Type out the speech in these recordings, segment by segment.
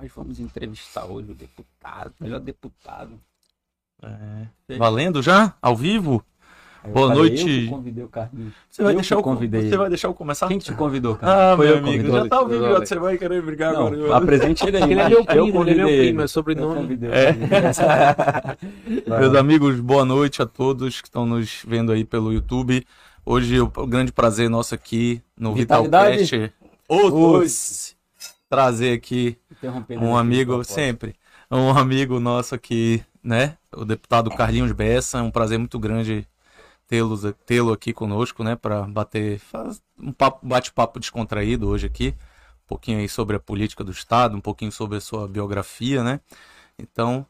Nós vamos entrevistar hoje o deputado, melhor deputado. É. Valendo já? Ao vivo? Eu Boa falei, noite. Eu que convidei o Carlinhos. Você vai, Eu deixar eu, convidei você vai deixar eu começar? Quem que te convidou, cara? Ah, Foi meu amigo, convidei. já tá ao vivo, Olha. você vai querer brigar Não, agora. apresente ele aí. Ele é meu eu primo, ele é convidei meu primo, é sobrenome. convidei o É. Meus amigos, boa noite a todos que estão nos vendo aí pelo YouTube. Hoje o grande prazer nosso aqui no Vitalidade. Vitalcast. Os dois. Trazer aqui um amigo, sempre, um amigo nosso aqui, né? O deputado Carlinhos Bessa. É um prazer muito grande tê-lo aqui conosco, né? Para bater, faz um papo- bate-papo descontraído hoje aqui. Um pouquinho aí sobre a política do Estado, um pouquinho sobre a sua biografia, né? Então,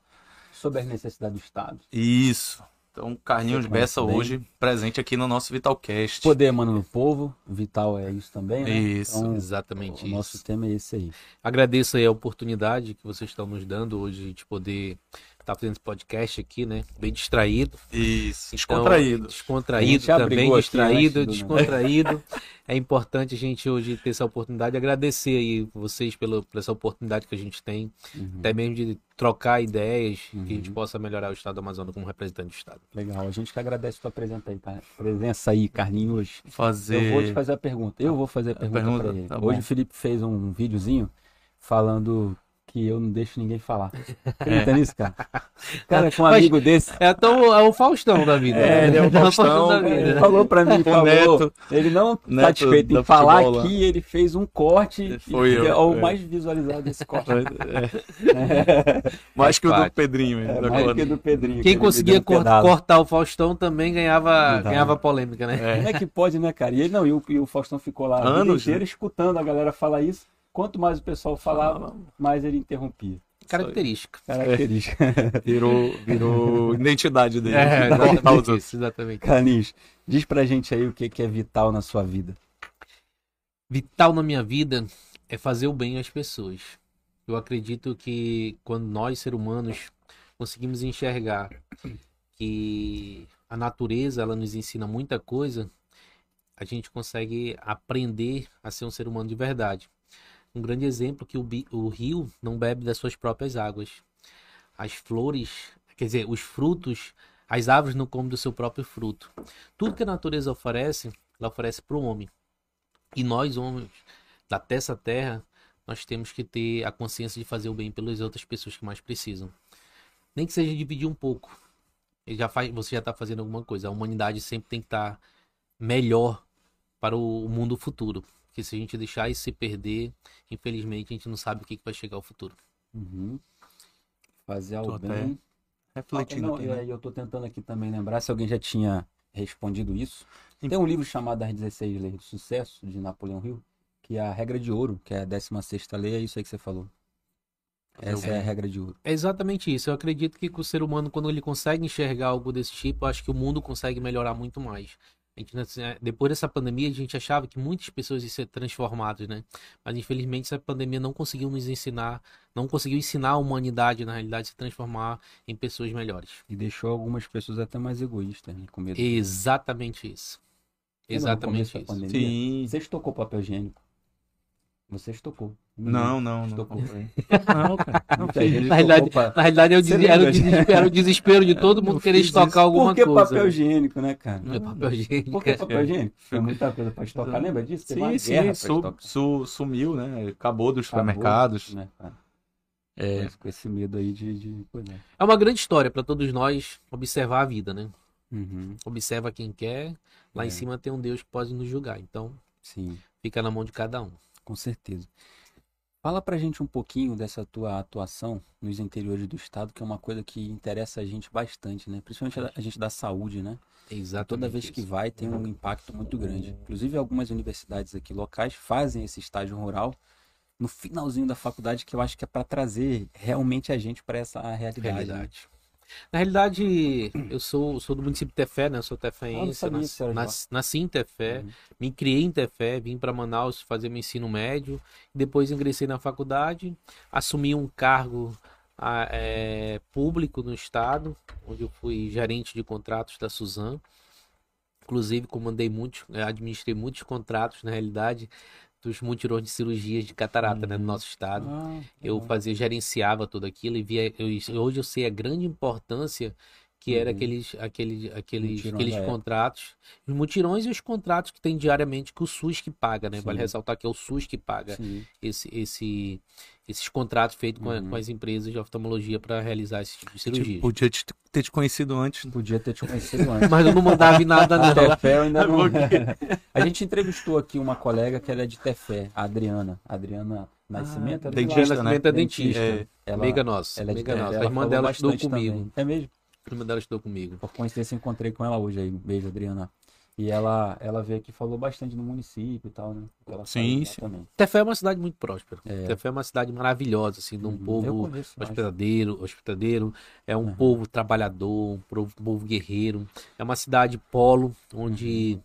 Sobre as necessidades do Estado. isso. Então, Carlinhos Bessa bem. hoje presente aqui no nosso Vitalcast. Poder emana no povo, Vital é isso também, né? Isso, Então, Exatamente o isso. nosso tema é esse aí. Agradeço aí a oportunidade que vocês estão nos dando hoje de poder estar fazendo esse podcast aqui, né? Bem distraído. Isso, Então, descontraído. Descontraído também, aqui distraído, descontraído. É importante a gente hoje ter essa oportunidade. Agradecer aí vocês pela, por essa oportunidade que a gente tem, Uhum. até mesmo de trocar ideias, que a gente Uhum. possa melhorar o Estado do Amazonas como representante do Estado. Legal, a gente que agradece a tua presença aí, presença aí, Carlinhos. Fazer. Eu vou te fazer a pergunta. Eu vou fazer a pergunta, pergunta, pra ele. tá. Hoje o Felipe fez um videozinho falando que eu não deixo ninguém falar. Acredita nisso, cara? Cara, com um Mas- amigo desse. É, então, é o Faustão da vida. É, ele é o Faustão, da é. vida. Ele falou pra mim, O falou, Neto. ele não Neto satisfeito em falar futebol aqui, ele fez um corte Foi e eu, é o é. mais visualizado desse corte. É, mais que o do. Pedrinho. É, mais que do Pedrinho. que Quem conseguia um cor- cortar o Faustão também ganhava, ganhava polêmica, né? É. Como é que pode, né, cara? E ele não, e o, e o Faustão ficou lá a vida Anos, inteira escutando a galera falar isso. Quanto mais o pessoal falava, mais ele interrompia. Característica. Característica. Virou, virou identidade dele. É, exatamente isso, exatamente. Carlinhos, diz pra gente aí o que, que é vital na sua vida. Vital na minha vida é fazer o bem às pessoas. Eu acredito que quando nós, seres humanos, conseguimos enxergar que a natureza ela nos ensina muita coisa, a gente consegue aprender a ser um ser humano de verdade. Um grande exemplo que o, o rio não bebe das suas próprias águas. As flores, quer dizer, os frutos, as árvores não comem do seu próprio fruto. Tudo que a natureza oferece, ela oferece para o homem. E nós, homens, da terra, nós temos que ter a consciência de fazer o bem pelas outras pessoas que mais precisam. Nem que seja dividir um pouco. Já faz, você já está fazendo alguma coisa. A humanidade sempre tem que estar melhor para o mundo futuro. Porque se a gente deixar isso se perder, infelizmente a gente não sabe o que, que vai chegar ao futuro. Uhum. Fazer algo bem. Refletindo Não, aqui, e né? eu tô tentando aqui também lembrar se alguém já tinha respondido isso. Tem um livro chamado As 16 Leis do Sucesso, de Napoleão Hill, que é a regra de ouro, que é a 16ª lei, é isso aí que você falou. Essa é a regra de ouro. É exatamente isso. Eu acredito que o ser humano, quando ele consegue enxergar algo desse tipo, eu acho que o mundo consegue melhorar muito mais. Depois dessa pandemia, a gente achava que muitas pessoas iam ser transformadas, né? Mas infelizmente essa pandemia não conseguiu nos ensinar, não conseguiu ensinar a humanidade, na realidade, a se transformar em pessoas melhores. E deixou algumas pessoas até mais egoístas, né? Com medo. de- Exatamente isso. Exatamente isso. pandemia? Sim. Vocês tocou papel higiênico? Vocês tocou. Não, não, não. Estocou. Não, cara. Não fiz. Na realidade, Na realidade, era o, Você des- era o desespero, era o desespero de todo mundo Não querer estocar alguma Por que coisa. papel higiênico, né, cara? É papel higiênico. Por que papel higiênico? Foi muita coisa pra estocar, lembra disso? Sim, sim, su- su- sumiu, né? Acabou dos Acabou, supermercados. né, cara? É, Com esse medo aí de... de... É. É uma grande história para todos nós observar a vida, né? Uhum, Observa quem quer. Lá É. em cima tem um Deus que pode nos julgar. Então, sim. fica na mão de cada um. Com certeza. Fala pra gente um pouquinho dessa tua atuação nos interiores do estado, que é uma coisa que interessa a gente bastante, né? Principalmente a- a gente da saúde, né? Exatamente. Toda vez que isso. vai tem um impacto muito grande. Inclusive algumas universidades aqui locais fazem esse estágio rural no finalzinho da faculdade, que eu acho que é para trazer realmente a gente para essa realidade. né? Na realidade, eu sou, sou do município de Tefé, né? Eu sou Ah, teféense, sabia que nas- nasci em Tefé, Uhum. me criei em Tefé, vim para Manaus fazer meu ensino médio, depois ingressei na faculdade, assumi um cargo ah, é, público no estado, onde eu fui gerente de contratos da Suzan. Inclusive, comandei muitos, administrei muitos contratos, na realidade, dos mutirões de cirurgias de catarata, né, no nosso estado. Ah, Eu fazia, gerenciava tudo aquilo e via. eu- hoje eu sei a grande importância que era Uhum. aqueles, aqueles, aqueles, aqueles época. contratos, os mutirões e os contratos que tem diariamente que o SUS que paga, né? Vale Sim. ressaltar que é o SUS que paga Sim. esse, esse, esses contratos feitos com, a- Uhum. com as empresas de oftalmologia para realizar esse tipo de cirurgia. Podia te- ter te conhecido antes. Podia ter te conhecido antes. Mas eu não mandava em nada, não. Tefé eu ainda não. A gente entrevistou aqui uma colega que ela é de Tefé, a Adriana. A Adriana Nascimento. é lá. dentista, Adriana né? Nascimento é dentista. É, Ela, Amiga nossa, ela é amiga Tefé, nossa. A ela irmã falou dela estudou comigo. também. É mesmo? A irmã dela estudou comigo. Por coincidência, encontrei com ela hoje aí. Um beijo, Adriana. E ela, ela veio aqui e falou bastante do município e tal, né? Ela Sim, sim. Também. Tefé é uma cidade muito próspera. É. Tefé é uma cidade maravilhosa, assim, de um Uhum. Povo conheço mais. hospedadeiro, hospedadeiro. É um Uhum. povo trabalhador, um povo, um povo guerreiro. É uma cidade polo, onde Uhum.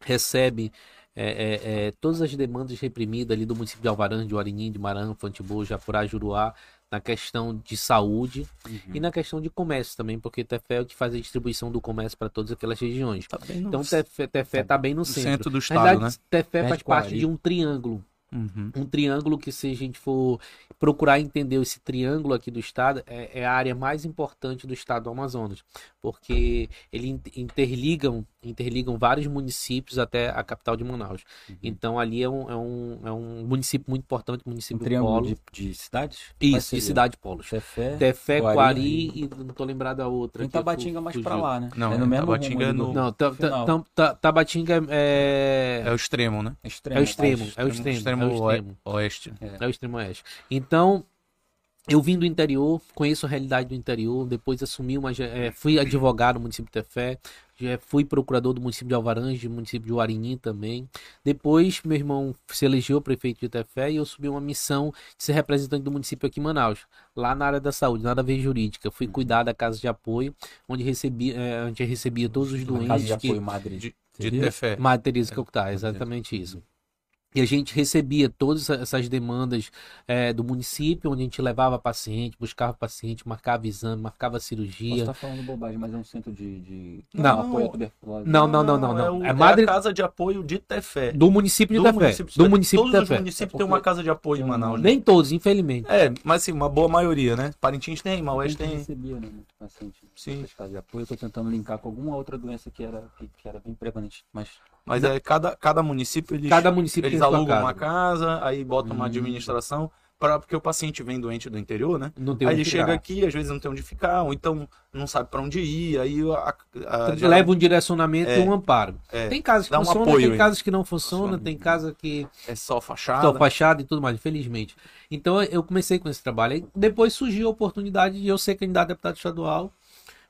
recebe é, é, é, todas as demandas reprimidas ali do município de Alvarã, de Uarinim, de Maranhão, Fantibu, Japurá, Juruá, na questão de saúde Uhum. e na questão de comércio também, porque Tefé é o que faz a distribuição do comércio para todas aquelas regiões. tá no Então Tefé, Tefé tá bem no no centro. centro do Na estado, verdade, né? Tefé Perto faz parte de um triângulo Uhum. um triângulo que se a gente for procurar entender esse triângulo aqui do estado é, é a área mais importante do estado do Amazonas porque ele in- interligam interligam vários municípios até a capital de Manaus então ali é um, é um, é um município muito importante Um município triângulo polo de, de cidades? Quais isso de cidade polos Tefé. Tefé, Coari, Coari e não tô lembrado da outra eu Tabatinga fu- mais pra lá, né? Não, é no mesmo Tabatinga rumo é no- não ta, ta, ta- Tabatinga é, É o extremo, né? extremo. é o extremo é o extremo, é o extremo. oeste. É o extremo oeste. Então, eu vim do interior, conheço a realidade do interior, depois assumi uma. eh, fui advogado no município de Tefé, já fui procurador do município de Alvarães, do município de Uarinim também. Depois, meu irmão se elegeu prefeito de Tefé e eu assumi uma missão de ser representante do município aqui em Manaus, lá na área da saúde, nada a ver jurídica. Fui cuidar da casa de apoio, onde recebia, eh, onde recebia todos os Na casa doentes de que, apoio Madrid. De, de? Tefé. Madre Teresa Calcutá, exatamente isso. E a gente recebia todas essas demandas eh, do município, onde a gente levava paciente, buscava paciente, marcava exame, marcava cirurgia. estar falando bobagem, mas é um centro de, de... Não. apoio à tuberculose. Não, não, não, não, É, não. o- É é Madre- a casa de apoio de Tefé. Do município de Do Tefé. município de Do município de Todos os Tefé. municípios É têm uma porque casa de apoio em Manaus. né? Nem todos, infelizmente. É, mas assim, uma boa maioria, né? Parintins tem, A Maués gente tem. recebia, né, muito paciente Sim. casas de apoio. Eu tô tentando linkar com alguma outra doença que era, que, que era bem prevalente, mas... Mas é cada, cada município eles, Cada município eles alugam casa. uma casa, aí botam uma Hum. administração, pra, porque o paciente vem doente do interior, né? Aí ele chega ficar. aqui, às vezes não tem onde ficar, ou então não sabe pra onde ir, aí a, a, Então, Leva um direcionamento É. e um amparo. é, Tem casas que Dá um funcionam, apoio tem casas que não funcionam, Funciona. tem casa que é só fachada. Só fachada e tudo mais, infelizmente. Então eu comecei com esse trabalho. Aí depois surgiu a oportunidade de eu ser candidato a deputado estadual,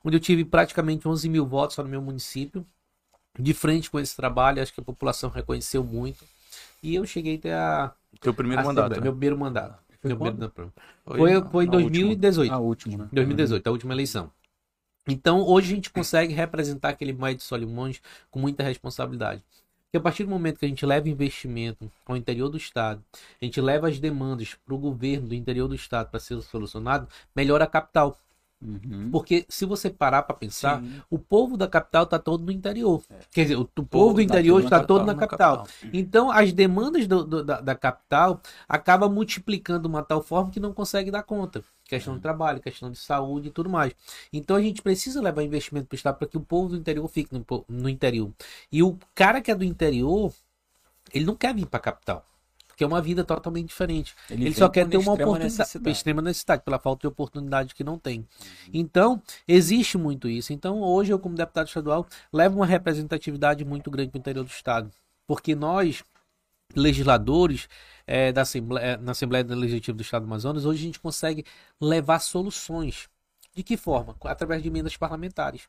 onde eu tive praticamente 11 mil votos só no meu município. De frente com esse trabalho, acho que a população reconheceu muito. E eu cheguei até a. Teu primeiro a mandato, né? Meu primeiro mandato. Foi Meu primeiro- Foi, foi em na 2018. A última, né? 2018, a última eleição. Então, hoje a gente consegue representar aquele Maio de Solimões com muita responsabilidade. Porque a partir do momento que a gente leva investimento ao interior do Estado, a gente leva as demandas para o governo do interior do Estado para ser solucionado, melhora a capital. Uhum. Porque se você parar para pensar, Sim. o povo da capital está todo no interior. Quer dizer, o, o povo do tá interior está todo capital, na na capital. Então, as demandas do- do- da, da capital acabam multiplicando de uma tal forma que não consegue dar conta. Questão de trabalho, questão de saúde e tudo mais. Então, a gente precisa levar investimento para o Estado para que o povo do interior fique no, no interior. E o cara que é do interior, ele não quer vir para a capital. Porque é uma vida totalmente diferente. Ele, vem só quer ter uma oportunidade, extrema necessidade, pela falta de oportunidade que não tem. Então, existe muito isso. Então, hoje eu, como deputado estadual, levo uma representatividade muito grande para o interior do Estado. Porque nós, legisladores eh, da Assembleia, na Assembleia Legislativa do Estado do Amazonas, hoje a gente consegue levar soluções. De que forma? Através de emendas parlamentares.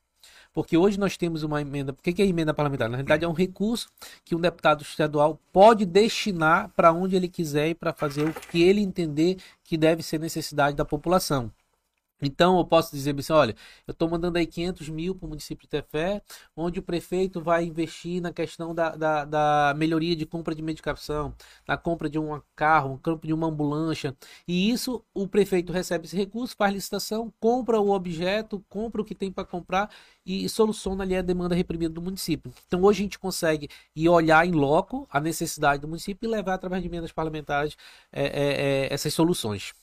Porque hoje nós temos uma emenda. O que é emenda parlamentar? Na realidade, é um recurso que um deputado estadual pode destinar para onde ele quiser e para fazer o que ele entender que deve ser necessidade da população. Então, eu posso dizer assim, olha, eu estou mandando aí 500 mil para o município de Tefé, onde o prefeito vai investir na questão da, da, da, melhoria de compra de medicação, na compra de um carro, na compra de uma ambulância. E isso, o prefeito recebe esse recurso, faz licitação, compra o objeto, compra o que tem para comprar e soluciona ali a demanda reprimida do município. Então, hoje a gente consegue ir olhar em loco a necessidade do município e levar através de emendas parlamentares é, é, é, essas soluções.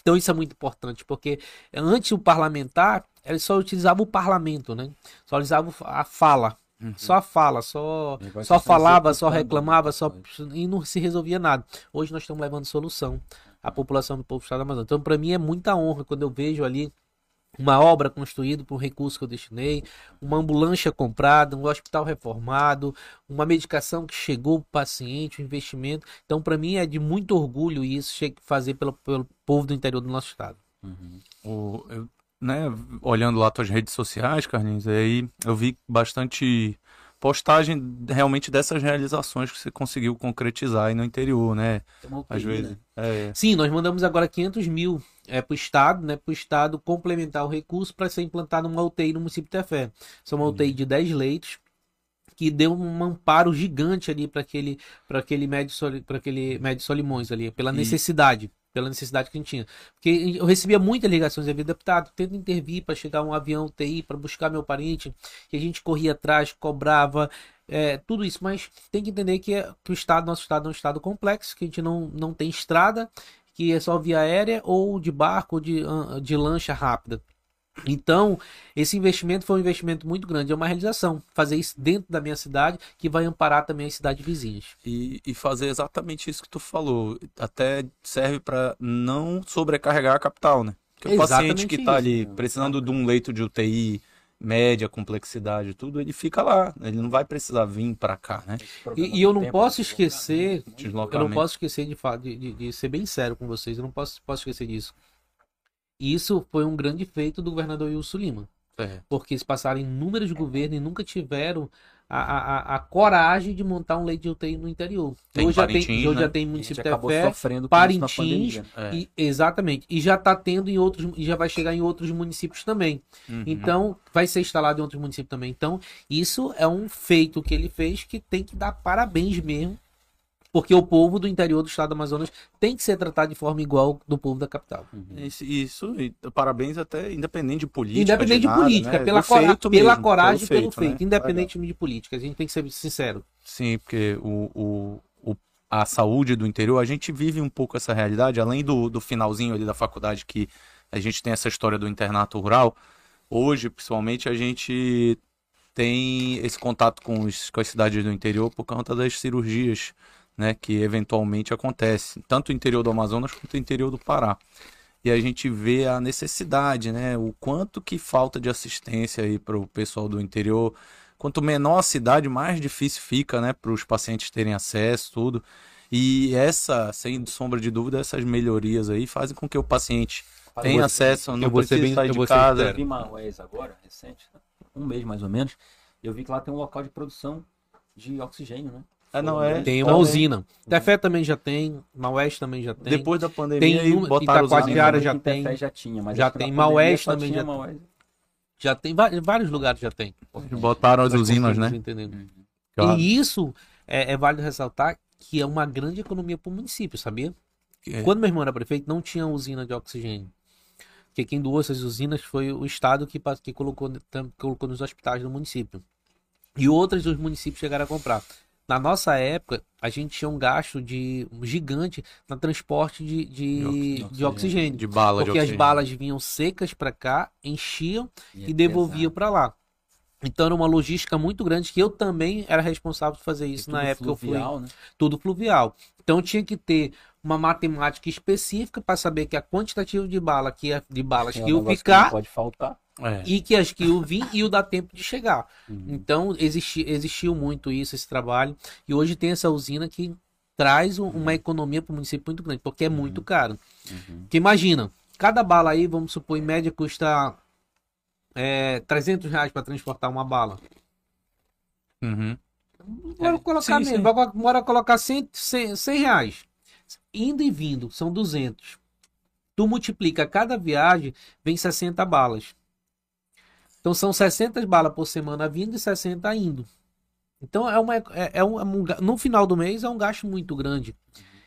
Então isso é muito importante, porque antes o parlamentar, ele só utilizava o parlamento, né? Só utilizava a fala. Uhum. Só a fala, só, só falava, só reclamava, só e não se resolvia nada. Hoje nós estamos levando solução à população do povo do estado da Amazônia. Então, para mim é muita honra quando eu vejo ali uma obra construída por recurso que eu destinei, uma ambulância comprada, um hospital reformado, uma medicação que chegou para o paciente, um investimento. Então, para mim, é de muito orgulho isso fazer pelo, pelo povo do interior do nosso estado. Uhum. O, eu, né, olhando lá suas redes sociais, Carlinhos, aí eu vi bastante postagem realmente dessas realizações que você conseguiu concretizar aí no interior, né? Às vezes. Né? É. Sim, nós mandamos agora 500 mil é, para o Estado, né? Para o Estado complementar o recurso para ser implantado uma UTI no município de Tefé. São uma UTI de 10 leitos que deu um amparo gigante ali para aquele para aquele médio para aquele médio Solimões ali pela necessidade pela necessidade que a gente tinha. Porque eu recebia muitas ligações de deputado, tento intervir para chegar um avião TI para buscar meu parente, que a gente corria atrás, cobrava, é, tudo isso. Mas tem que entender que, é, que o estado, nosso estado é um estado complexo, que a gente não, não tem estrada, que é só via aérea ou de barco ou de, de lancha rápida. Então, esse investimento foi um investimento muito grande, é uma realização. Fazer isso dentro da minha cidade, que vai amparar também as cidades vizinhas. E, e fazer exatamente isso que tu falou. Até serve para não sobrecarregar a capital, né? Porque o paciente que está ali precisando de um leito de UTI, média, complexidade, tudo, ele fica lá. Ele não vai precisar vir para cá, né? E, e eu não posso esquecer, eu não posso esquecer de, de, de, de, ser bem sério com vocês, eu não posso, posso esquecer disso. Isso foi um grande feito do governador Wilson Lima. É. Porque eles passaram inúmeros governos e nunca tiveram a, a, a, coragem de montar um leite de UTI no interior. Tem hoje, já tem, hoje né? já tem município de Tefé, Parintins, é. e, exatamente. E já está tendo em outros, e já vai chegar em outros municípios também. Uhum. Então, vai ser instalado em outros municípios também. Então, isso é um feito que ele fez que tem que dar parabéns mesmo porque o povo do interior do estado do Amazonas tem que ser tratado de forma igual do povo da capital. Uhum. Isso, isso e parabéns até independente de política. Independente de, de política, né? pela, cora mesmo, pela coragem e pelo feito, feito né? independente de política. A gente tem que ser sincero. Sim, porque o, o, a saúde do interior, a gente vive um pouco essa realidade, além do, do finalzinho ali da faculdade que a gente tem essa história do internato rural. Hoje, principalmente, a gente tem esse contato com, os, com as cidades do interior por conta das cirurgias né, que eventualmente acontece, tanto no interior do Amazonas quanto no interior do Pará. E a gente vê a necessidade, né, o quanto que falta de assistência aí para o pessoal do interior. Quanto menor a cidade, mais difícil fica, né, para os pacientes terem acesso, tudo. E essa, sem sombra de dúvida, essas melhorias aí fazem com que o paciente tenha acesso, não precise bem, sair de casa. Eu vi uma UES agora, recente, um mês mais ou menos, eu vi que lá tem um local de produção de oxigênio, né? É, não é. Tem uma também. usina. Tefé também já tem, Maués também já tem. Depois da pandemia, tem um, botaram Itacoatiara já tem. Tefé já tinha, mas já tem. Maués também já tem. Já tem, vários lugares já tem. Botaram as usinas, né? Uhum. Claro. E isso é, é, válido ressaltar que é uma grande economia para o município, sabia? É. Quando meu irmão era prefeito, não tinha usina de oxigênio. Porque quem doou essas usinas foi o Estado que, que colocou, colocou nos hospitais do município. E outros dos municípios chegaram a comprar. Na nossa época, a gente tinha um gasto de um gigante no transporte de, de, de, de oxigênio. De bala porque as balas vinham secas para cá, enchiam e, e devolviam para lá. Então era uma logística muito grande que eu também era responsável por fazer isso na época fluvial, eu fui. Né? Tudo fluvial. Então tinha que ter uma matemática específica para saber que a quantitativa de bala que de balas é que ia ficar pode faltar é. E que as que o vim e o dá tempo de chegar. Uhum. Então existi, existiu muito isso, esse trabalho. E hoje tem essa usina que traz um, uma economia para o município muito grande, porque é uhum. muito caro. Uhum. Porque imagina, cada bala aí, vamos supor, em média custa é, 300 reais para transportar uma bala. Uhum. Bora colocar sim, mesmo, sim. bora colocar 100, 100, 100 reais. Indo e vindo, são 200. Tu multiplica cada viagem, vem 60 balas. Então são 60 balas por semana vindo e 60 indo. Então é uma é, é um, é um, no final do mês é um gasto muito grande.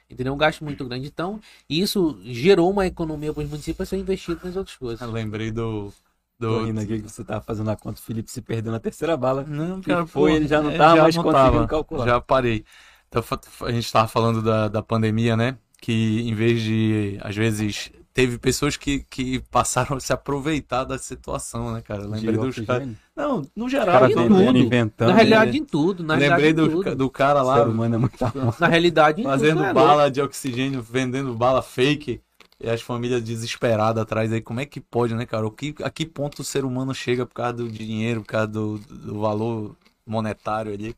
Entendeu? Um gasto muito grande. Então, isso gerou uma economia para os municípios ser investido nas outras coisas. Eu lembrei do. Tô do... rindo aqui que você tava fazendo a conta, o Felipe se perdeu na terceira bala. Não, Que cara, foi, pô, ele já não é, tava já mais não conseguindo tava, calcular. Já parei. Então, a gente tava falando da, da pandemia, né? Que em vez de, às vezes, teve pessoas que, que passaram a se aproveitar da situação, né, cara? Eu lembrei dos caras. Não, no geral, caras em todo tudo. inventando. Na realidade, em tudo. Na Lembrei realidade, em do, tudo. do cara o lá ser humano é. Na realidade, em tudo, fazendo é bala de oxigênio, vendendo bala fake. E as famílias desesperadas atrás aí. Como é que pode, né, cara? O que, a que ponto o ser humano chega por causa do dinheiro, por causa do, do valor monetário ali?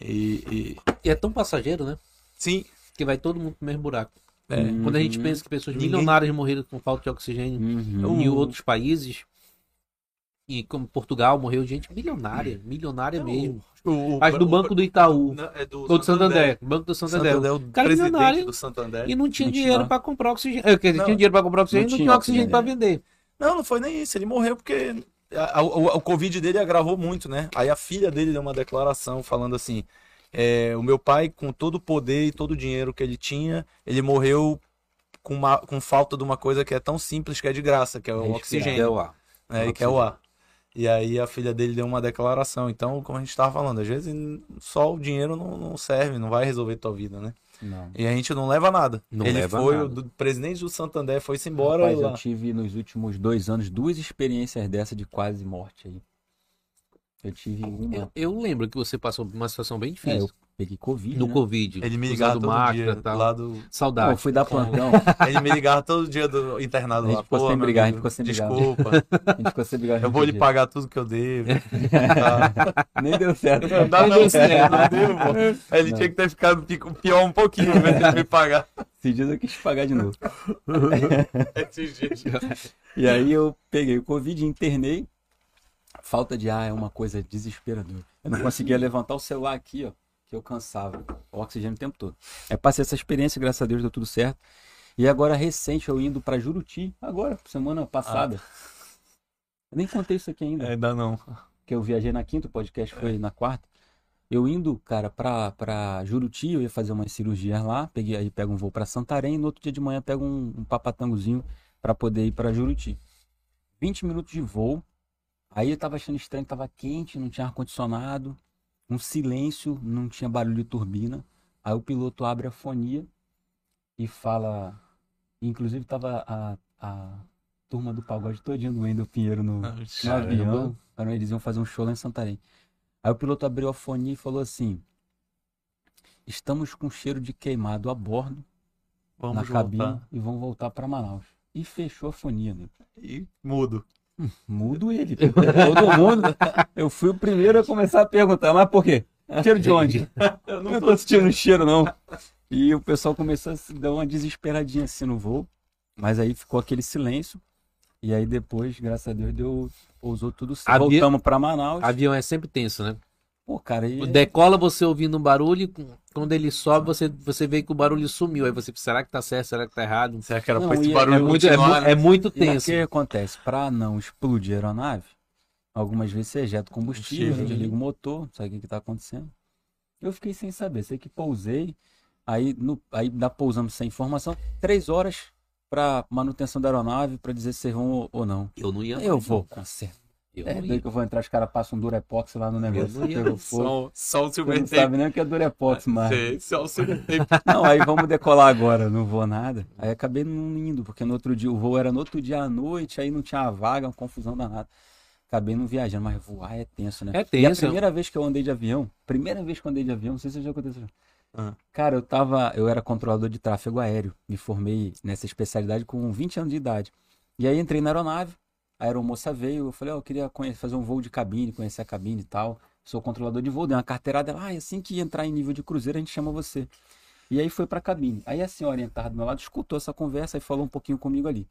E, e- E é tão passageiro, né? sim, Que vai todo mundo pro mesmo buraco. É, Uhum. Quando a gente pensa que pessoas Ninguém- milionárias morreram com falta de oxigênio Uhum. em outros países, e como Portugal morreu gente milionária, milionária mesmo. o, As do Banco do Itaú, Não, é do, ou do Santander, Banco do Santander. Santander, o Cara presidente milionário. do Santander. E não tinha Não dinheiro para comprar oxigênio. É, quer dizer, Não, tinha dinheiro para comprar oxigênio, não não tinha oxigênio para vender. Não, não foi nem isso. Ele morreu porque a- a- o, o Covid dele agravou muito, né? Aí a filha dele deu uma declaração falando assim: é, o meu pai, com todo o poder e todo o dinheiro que ele tinha, ele morreu com, uma, com falta de uma coisa que é tão simples que é de graça, que é o Respirar. oxigênio. É o ar. E que é o ar. E aí a filha dele deu uma declaração. Então, como a gente estava falando, às vezes só o dinheiro não, não serve, não vai resolver tua vida, né? Não. E a gente não leva nada. Não ele leva foi, nada. o presidente do Santander foi-se embora Rapaz, lá. eu tive nos últimos dois anos duas experiências dessa de quase morte aí. Eu tive uma. Eu, eu lembro que você passou por uma situação bem É, difícil. eu peguei Covid. no né? Covid. Ele me ligava todo máscara dia e tal. lá do... Pô, Saudade. eu fui dar plantão. Ele me ligava todo dia do internado A gente lá. ficou Pô, sem brigar, a gente ficou sem brigar. Desculpa, A gente ficou sem brigar eu vou lhe junto pagar tudo que eu devo. Tá. Nem deu certo. Não dá não, certo, não deu, pô. Aí Ele Não. tinha que ter ficado pi- pior um pouquinho, ao invés de me pagar. Esses dias eu quis pagar de novo. Esses dias. E aí eu peguei o Covid, internei. Falta de ar é uma coisa desesperadora. Eu não conseguia levantar o celular aqui, ó, que eu cansava. O oxigênio o tempo todo. Aí passei essa experiência, graças a Deus deu tudo certo. E agora recente eu indo pra Juruti, agora, semana passada. Eu nem contei isso aqui ainda. Ainda não. que eu viajei na quinta, o podcast foi na quarta. Eu indo, cara, pra, pra Juruti, eu ia fazer umas cirurgias lá, peguei aí pego um voo pra Santarém, e no outro dia de manhã pego um, um papatangozinho pra poder ir pra Juruti. 20 minutos de voo. Aí eu tava achando estranho, tava quente, não tinha ar condicionado, um silêncio, não tinha barulho de turbina. Aí o piloto abre a fonia e fala, inclusive tava a, a turma do pagode todinho do Wendel Pinheiro no, no Caramba. avião, para eles iam fazer um show lá em Santarém. Aí o piloto abriu a fonia e falou assim: Estamos com cheiro de queimado a bordo Vamos na cabine voltar. e vão voltar para Manaus. E fechou a fonia, né? E mudo. Mudo ele. Todo mundo. Eu fui o primeiro a começar a perguntar, mas por quê? Cheiro de onde? Eu não tô sentindo cheiro, não. E o pessoal começou a se dar uma desesperadinha assim no voo. Mas aí ficou aquele silêncio. E aí depois, graças a Deus, deu, pousou tudo certo. Avi- Voltamos pra Manaus. Avião é sempre tenso, né? Pô, cara, e... Decola você ouvindo um barulho, quando ele sobe, você, você vê que o barulho sumiu. Aí você, será que tá certo, será que tá errado? Será que era Não, pra esse e é- barulho É muito, é, né? é muito E o tenso. que acontece? Para não explodir a aeronave, algumas vezes você ejeta combustível, Combustível. desliga o motor, não sabe o que está acontecendo. Eu fiquei sem saber, sei que pousei, aí, no, aí dá pousamos sem informação, três horas para manutenção da aeronave, para dizer se vão ou, não. Eu não ia. Eu vou, não. conserto. Eu É não daí que eu vou entrar, os caras passam um Durepox lá no negócio. pegou fogo. Só, só o Silver não sabe nem o que é Durepox, mas... Sei, só o Silver Tape. Não, aí vamos decolar agora, não vou nada. Aí acabei não indo, porque no outro dia, o voo era no outro dia à noite, aí não tinha vaga, uma confusão danada. Acabei não viajando, mas voar é tenso, né? É E a tenso. primeira vez que eu andei de avião, primeira vez que eu andei de avião, não sei se já aconteceu. Ah. Cara, eu tava, eu era controlador de tráfego aéreo, me formei nessa especialidade com 20 anos de idade. E aí entrei na aeronave, a aeromoça veio, eu falei, ó, eu queria conhecer, fazer um voo de cabine, conhecer a cabine e tal. Sou controlador de voo, dei uma carteirada, ela, ah, e assim que entrar em nível de cruzeiro, a gente chama você. E aí foi pra cabine. Aí a senhora entrada do meu lado escutou essa conversa e falou um pouquinho comigo ali.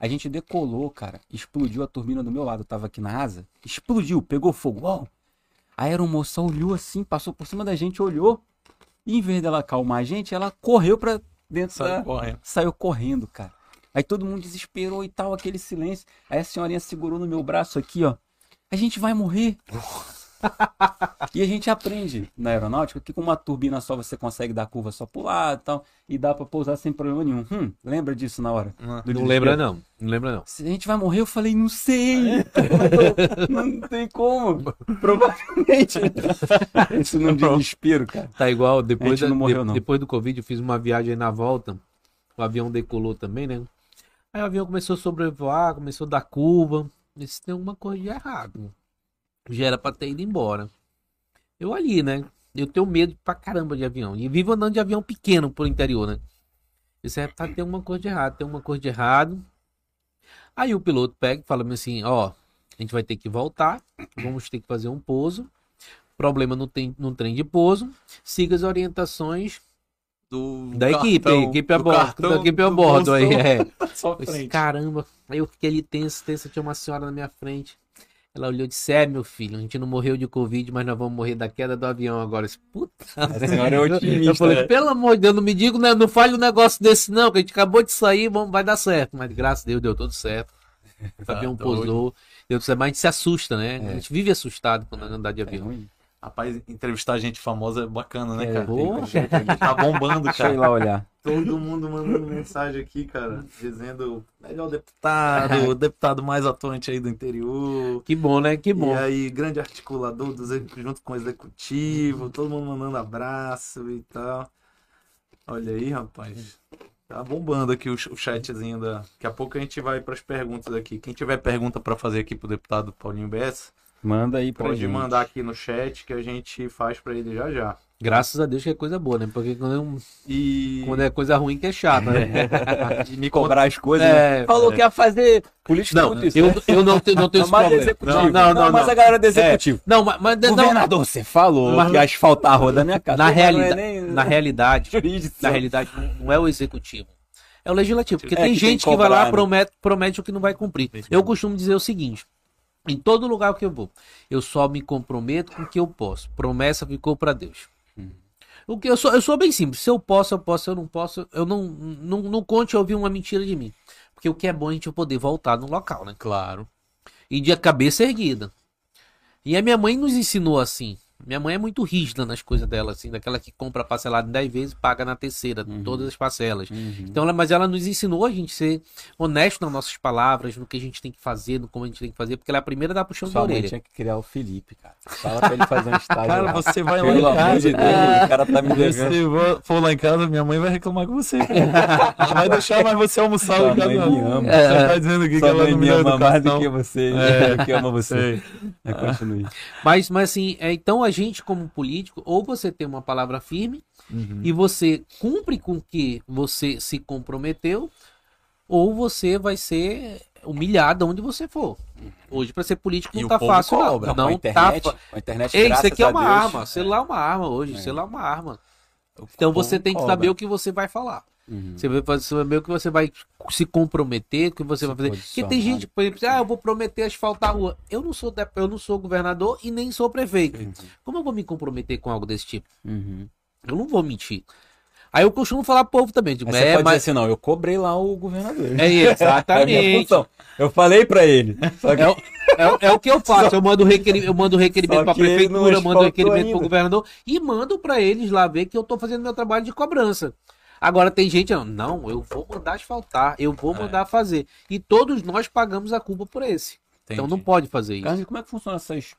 A gente decolou, cara, explodiu a turbina do meu lado, eu tava aqui na asa, explodiu, pegou fogo. Uau! A aeromoça olhou assim, passou por cima da gente, olhou, e em vez dela acalmar a gente, ela correu pra dentro Sai da... correndo. Saiu correndo, cara. Aí todo mundo desesperou e tal, aquele silêncio. Aí a senhorinha segurou no meu braço aqui, ó. A gente vai morrer. e a gente aprende na aeronáutica que com uma turbina só você consegue dar curva só pro lado e tal, e dá pra pousar sem problema nenhum. Hum, lembra disso na hora? Não, não lembra não. Não lembra não. Se a gente vai morrer, eu falei, não sei. não, não tem como. Provavelmente. Isso num desespero, cara. Tá igual, A depois, gente da- não morreu, de- não. depois do Covid, eu fiz uma viagem aí na volta. O avião decolou também, né? Aí o avião começou a sobrevoar, começou a dar curva. Disse, tem alguma coisa de errado. Já era pra ter ido embora. Eu ali, né? Eu tenho medo pra caramba de avião. E vivo andando de avião pequeno pro interior, né? Isso é tá, tem uma coisa de errado, tem uma coisa de errado. Aí o piloto pega e fala assim, ó, a gente vai ter que voltar, vamos ter que fazer um pouso. Problema no, tem, no trem de pouso. Siga as orientações Do da equipe, cartão- equipe a do bordo, cartão da equipe a do bordo aí, é. Eu frente. caramba, aí eu fiquei ali tenso, tenso, tinha uma senhora na minha frente. Ela olhou e disse, é meu filho, a gente não morreu de Covid, mas nós vamos morrer da queda do avião agora. Eu disse, Puta, A senhora é eu otimista. falei, né? pelo amor de Deus, não me diga, né, não fale um negócio desse não, que a gente acabou de sair, vamos, vai dar certo. Mas graças a Deus deu tudo certo. O Tá avião doido. pousou, deu tudo certo, mas a gente se assusta, né? A É. gente vive assustado quando andar de É avião. ruim. Rapaz, entrevistar gente famosa é bacana, né, É, cara? Pô. Tá bombando, Deixa eu ir cara. lá olhar. Todo mundo mandando mensagem aqui, cara, dizendo melhor deputado, o deputado mais atuante aí do interior. Que bom, né? Que bom. E aí, grande articulador do, exec- junto com o executivo, todo mundo mandando abraço e tal. Olha aí, rapaz. Tá bombando aqui o, o chatzinho da. Daqui a pouco a gente vai para as perguntas aqui. Quem tiver pergunta para fazer aqui pro deputado Paulinho Bessa, Manda aí pra pode gente. mandar aqui no chat que a gente faz para ele já já. Graças a Deus que é coisa boa, né? Porque quando é, um- E, quando é coisa ruim que é chato, né? e me. Cobrar as coisas. É, né? Falou é. que ia fazer político Não, tudo isso. eu, eu não, tenho- não tenho esse problema. executivo. Não, não, não. Mas não. a galera do executivo. Não, mas, mas não, Governador, você falou Mas que não- ia asfaltar a rua da minha casa. na, não é realidade, nem na realidade, na realidade, não é o executivo. É o legislativo. Porque É, tem que tem gente que que, vai lá cobrar, né? promete, promete o que não vai cumprir. Eu costumo dizer o seguinte: em todo lugar que eu vou, eu só me comprometo com o que eu posso. Promessa ficou para Deus. Uhum. O que eu sou, eu sou bem simples. Se eu posso, eu posso. Se eu não posso, eu não, não, não conte ouvir uma mentira de mim. Porque o que é bom é a gente poder voltar no local, né? Claro. e de cabeça erguida. E a minha mãe nos ensinou assim. Minha mãe é muito rígida nas coisas dela, assim, daquela que compra parcelado em 10 vezes e paga na terceira, Uhum. todas as parcelas. Uhum. Então, ela, mas ela nos ensinou a gente ser honesto nas nossas palavras, no que a gente tem que fazer, no como a gente tem que fazer, porque ela é a primeira a dar puxão da Sua mãe orelha. tinha que criar o Felipe, cara. Fala pra ele fazer um estágio. Cara, lá. você vai lá Pelo em amor casa. de Deus, o cara tá me devendo. Se for lá em casa, minha mãe vai reclamar com você. cara. Não vai deixar mais você almoçar Sua lá em casa. mãe me ama. Você tá dizendo aqui que Sua ela mãe não me ama mais do que você. É. que ama você. É, continue. Mas, mas assim, é, então a gente, como político, ou você tem uma palavra firme Uhum. e você cumpre com o que você se comprometeu, ou você vai ser humilhado onde você for. Hoje, para ser político, E não o tá fácil, cobra. não. com a Não internet, tá. a internet, Ei, isso aqui é uma Deus, arma. Celular é uma arma hoje. É. Celular é uma arma. O Então você tem que cobra. saber o que você vai falar. Uhum. Você vai fazer- saber o que você vai se comprometer, que você vai fazer. Porque tem gente, por exemplo, ah, eu vou prometer asfaltar a rua. Eu não sou, de- eu não sou governador e nem sou prefeito. Como eu vou me comprometer com algo desse tipo? Uhum. Eu não vou mentir. Aí eu costumo falar pro povo também, tipo, Aí você é, pode mas dizer assim, não, eu cobrei lá o governador. é É exatamente. Eu falei pra ele. Só que É, o- é é o que eu faço. Eu mando requerimento, eu mando Só requerimento que não prefeitura, eu mando requerimento pro governador e mando pra eles lá ver que eu tô fazendo meu trabalho de cobrança. Agora tem gente, não, não, eu vou mandar asfaltar, eu vou É. mandar fazer. E todos nós pagamos a culpa por esse. Então não Entendi. pode fazer isso. Carlos, como é que funcionam essas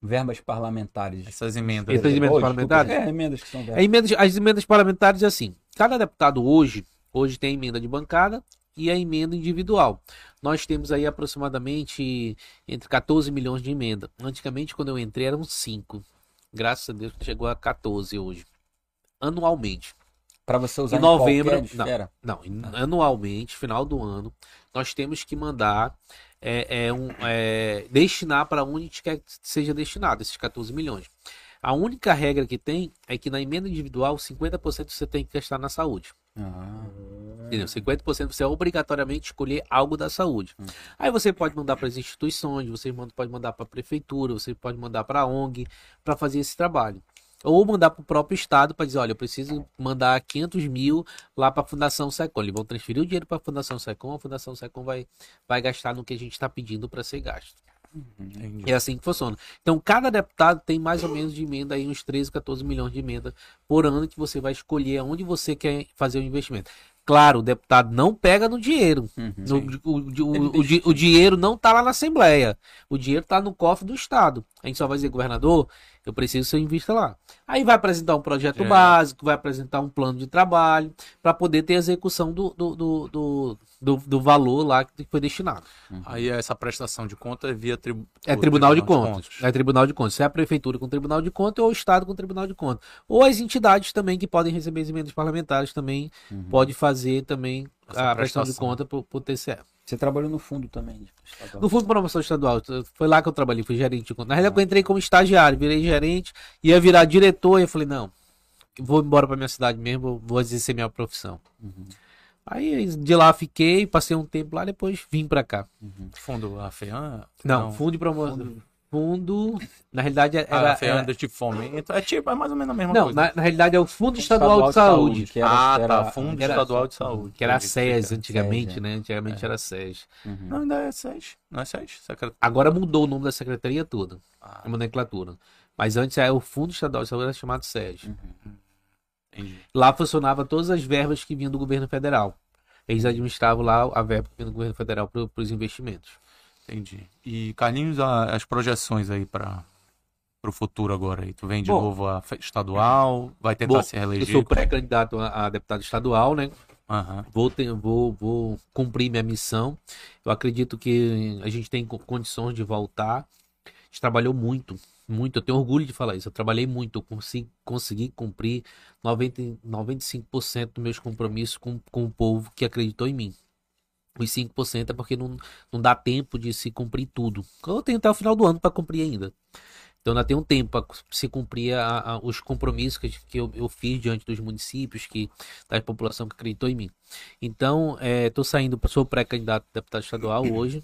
verbas parlamentares? Essas emendas. Essas emendas Hoje, parlamentares? É, emendas que são verbas. emendas- as emendas parlamentares é assim. Cada deputado hoje, hoje tem a emenda de bancada e a emenda individual. Nós temos aí aproximadamente entre 14 milhões de emenda. Antigamente, quando eu entrei, eram 5. Graças a Deus chegou a 14 hoje. Anualmente. Pra você usar Em em, novembro, esfera. Não, em- anualmente, final do ano, nós temos que mandar é, é, um, é, destinar para onde a gente quer que seja destinado esses 14 milhões. A única regra que tem é que na emenda individual, 50% você tem que gastar na saúde. Ah, Entendeu? 50% você obrigatoriamente escolher algo da saúde. Hum. Aí você pode mandar para as instituições, você pode mandar para a prefeitura, você pode mandar para a ONG para fazer esse trabalho. Ou mandar para o próprio estado para dizer, olha, eu preciso mandar 500 mil lá para a Fundação Secom. Eles vão transferir o dinheiro para a Fundação Secom, a Fundação Secom vai, vai gastar no que a gente está pedindo para ser gasto. Uhum. É assim que funciona. Então, cada deputado tem mais ou menos de emenda aí, uns 13, 14 milhões de emenda por ano que você vai escolher onde você quer fazer o investimento. Claro, o deputado não pega no dinheiro. Uhum, no, o, o, o, o, dinheiro não está lá na Assembleia. O dinheiro está no cofre do Estado. A gente só vai dizer, governador, eu preciso que você invista lá. Aí vai apresentar um projeto é. básico, vai apresentar um plano de trabalho para poder ter execução do, do, do, do, do, do valor lá que foi destinado. Uhum. Aí essa prestação de conta é via tri... é tribunal, tribunal de, contas. de, contas. É tribunal de contas. Se é a prefeitura com tribunal de contas ou o estado com tribunal de contas. Ou as entidades também que podem receber as emendas parlamentares também uhum. pode fazer também essa a prestação de conta para o TCE. Você trabalhou no fundo também? No fundo de promoção estadual. Foi lá que eu trabalhei, fui gerente de conta. Na realidade, eu entrei como estagiário, virei gerente, ia virar diretor e eu falei, não, vou embora para minha cidade mesmo, vou exercer minha profissão. Uhum. Aí de lá fiquei, passei um tempo lá, depois vim para cá. Uhum. Fundo a FEAM? Não, não, fundo de promoção fundo. Na realidade, é, era. Ah, era... tipo fomento. É tipo, é mais ou menos a mesma não, coisa. Na, na realidade, é o Fundo Estadual, Estadual de, Saúde. De saúde ah, era, tá. Fundo era, Estadual de Saúde. Que era a SES antigamente, SES, né? Antigamente é. era SES. Uhum. Não, ainda é SES. Não é SES? Secret... Agora mudou o nome da secretaria toda. Ah. A nomenclatura. Mas antes é o Fundo Estadual de Saúde era chamado SES. Uhum. Lá funcionava todas as verbas que vinham do governo federal. Eles administravam lá a verba que vinha do governo federal para os investimentos. Entendi. E Carlinhos, as projeções aí para o futuro agora aí? Tu vem de Bom, novo a estadual, vai tentar Bom, se reeleger? Eu sou pré-candidato a, a, deputado estadual, né? Uhum. Vou, ter, vou, vou cumprir minha missão. Eu acredito que a gente tem condições de voltar. A gente trabalhou muito, muito. Eu tenho orgulho de falar isso. Eu trabalhei muito. Eu consegui, consegui cumprir 90, 95% dos meus compromissos com, com o povo que acreditou em mim. Os 5% é porque não, não dá tempo de se cumprir tudo. Eu tenho até o final do ano para cumprir ainda. Então ainda tem um tempo para se cumprir a, a, os compromissos que, que eu, eu, fiz diante dos municípios, que da população que acreditou em mim. Então, estou é, saindo, sou pré-candidato a deputado estadual hoje.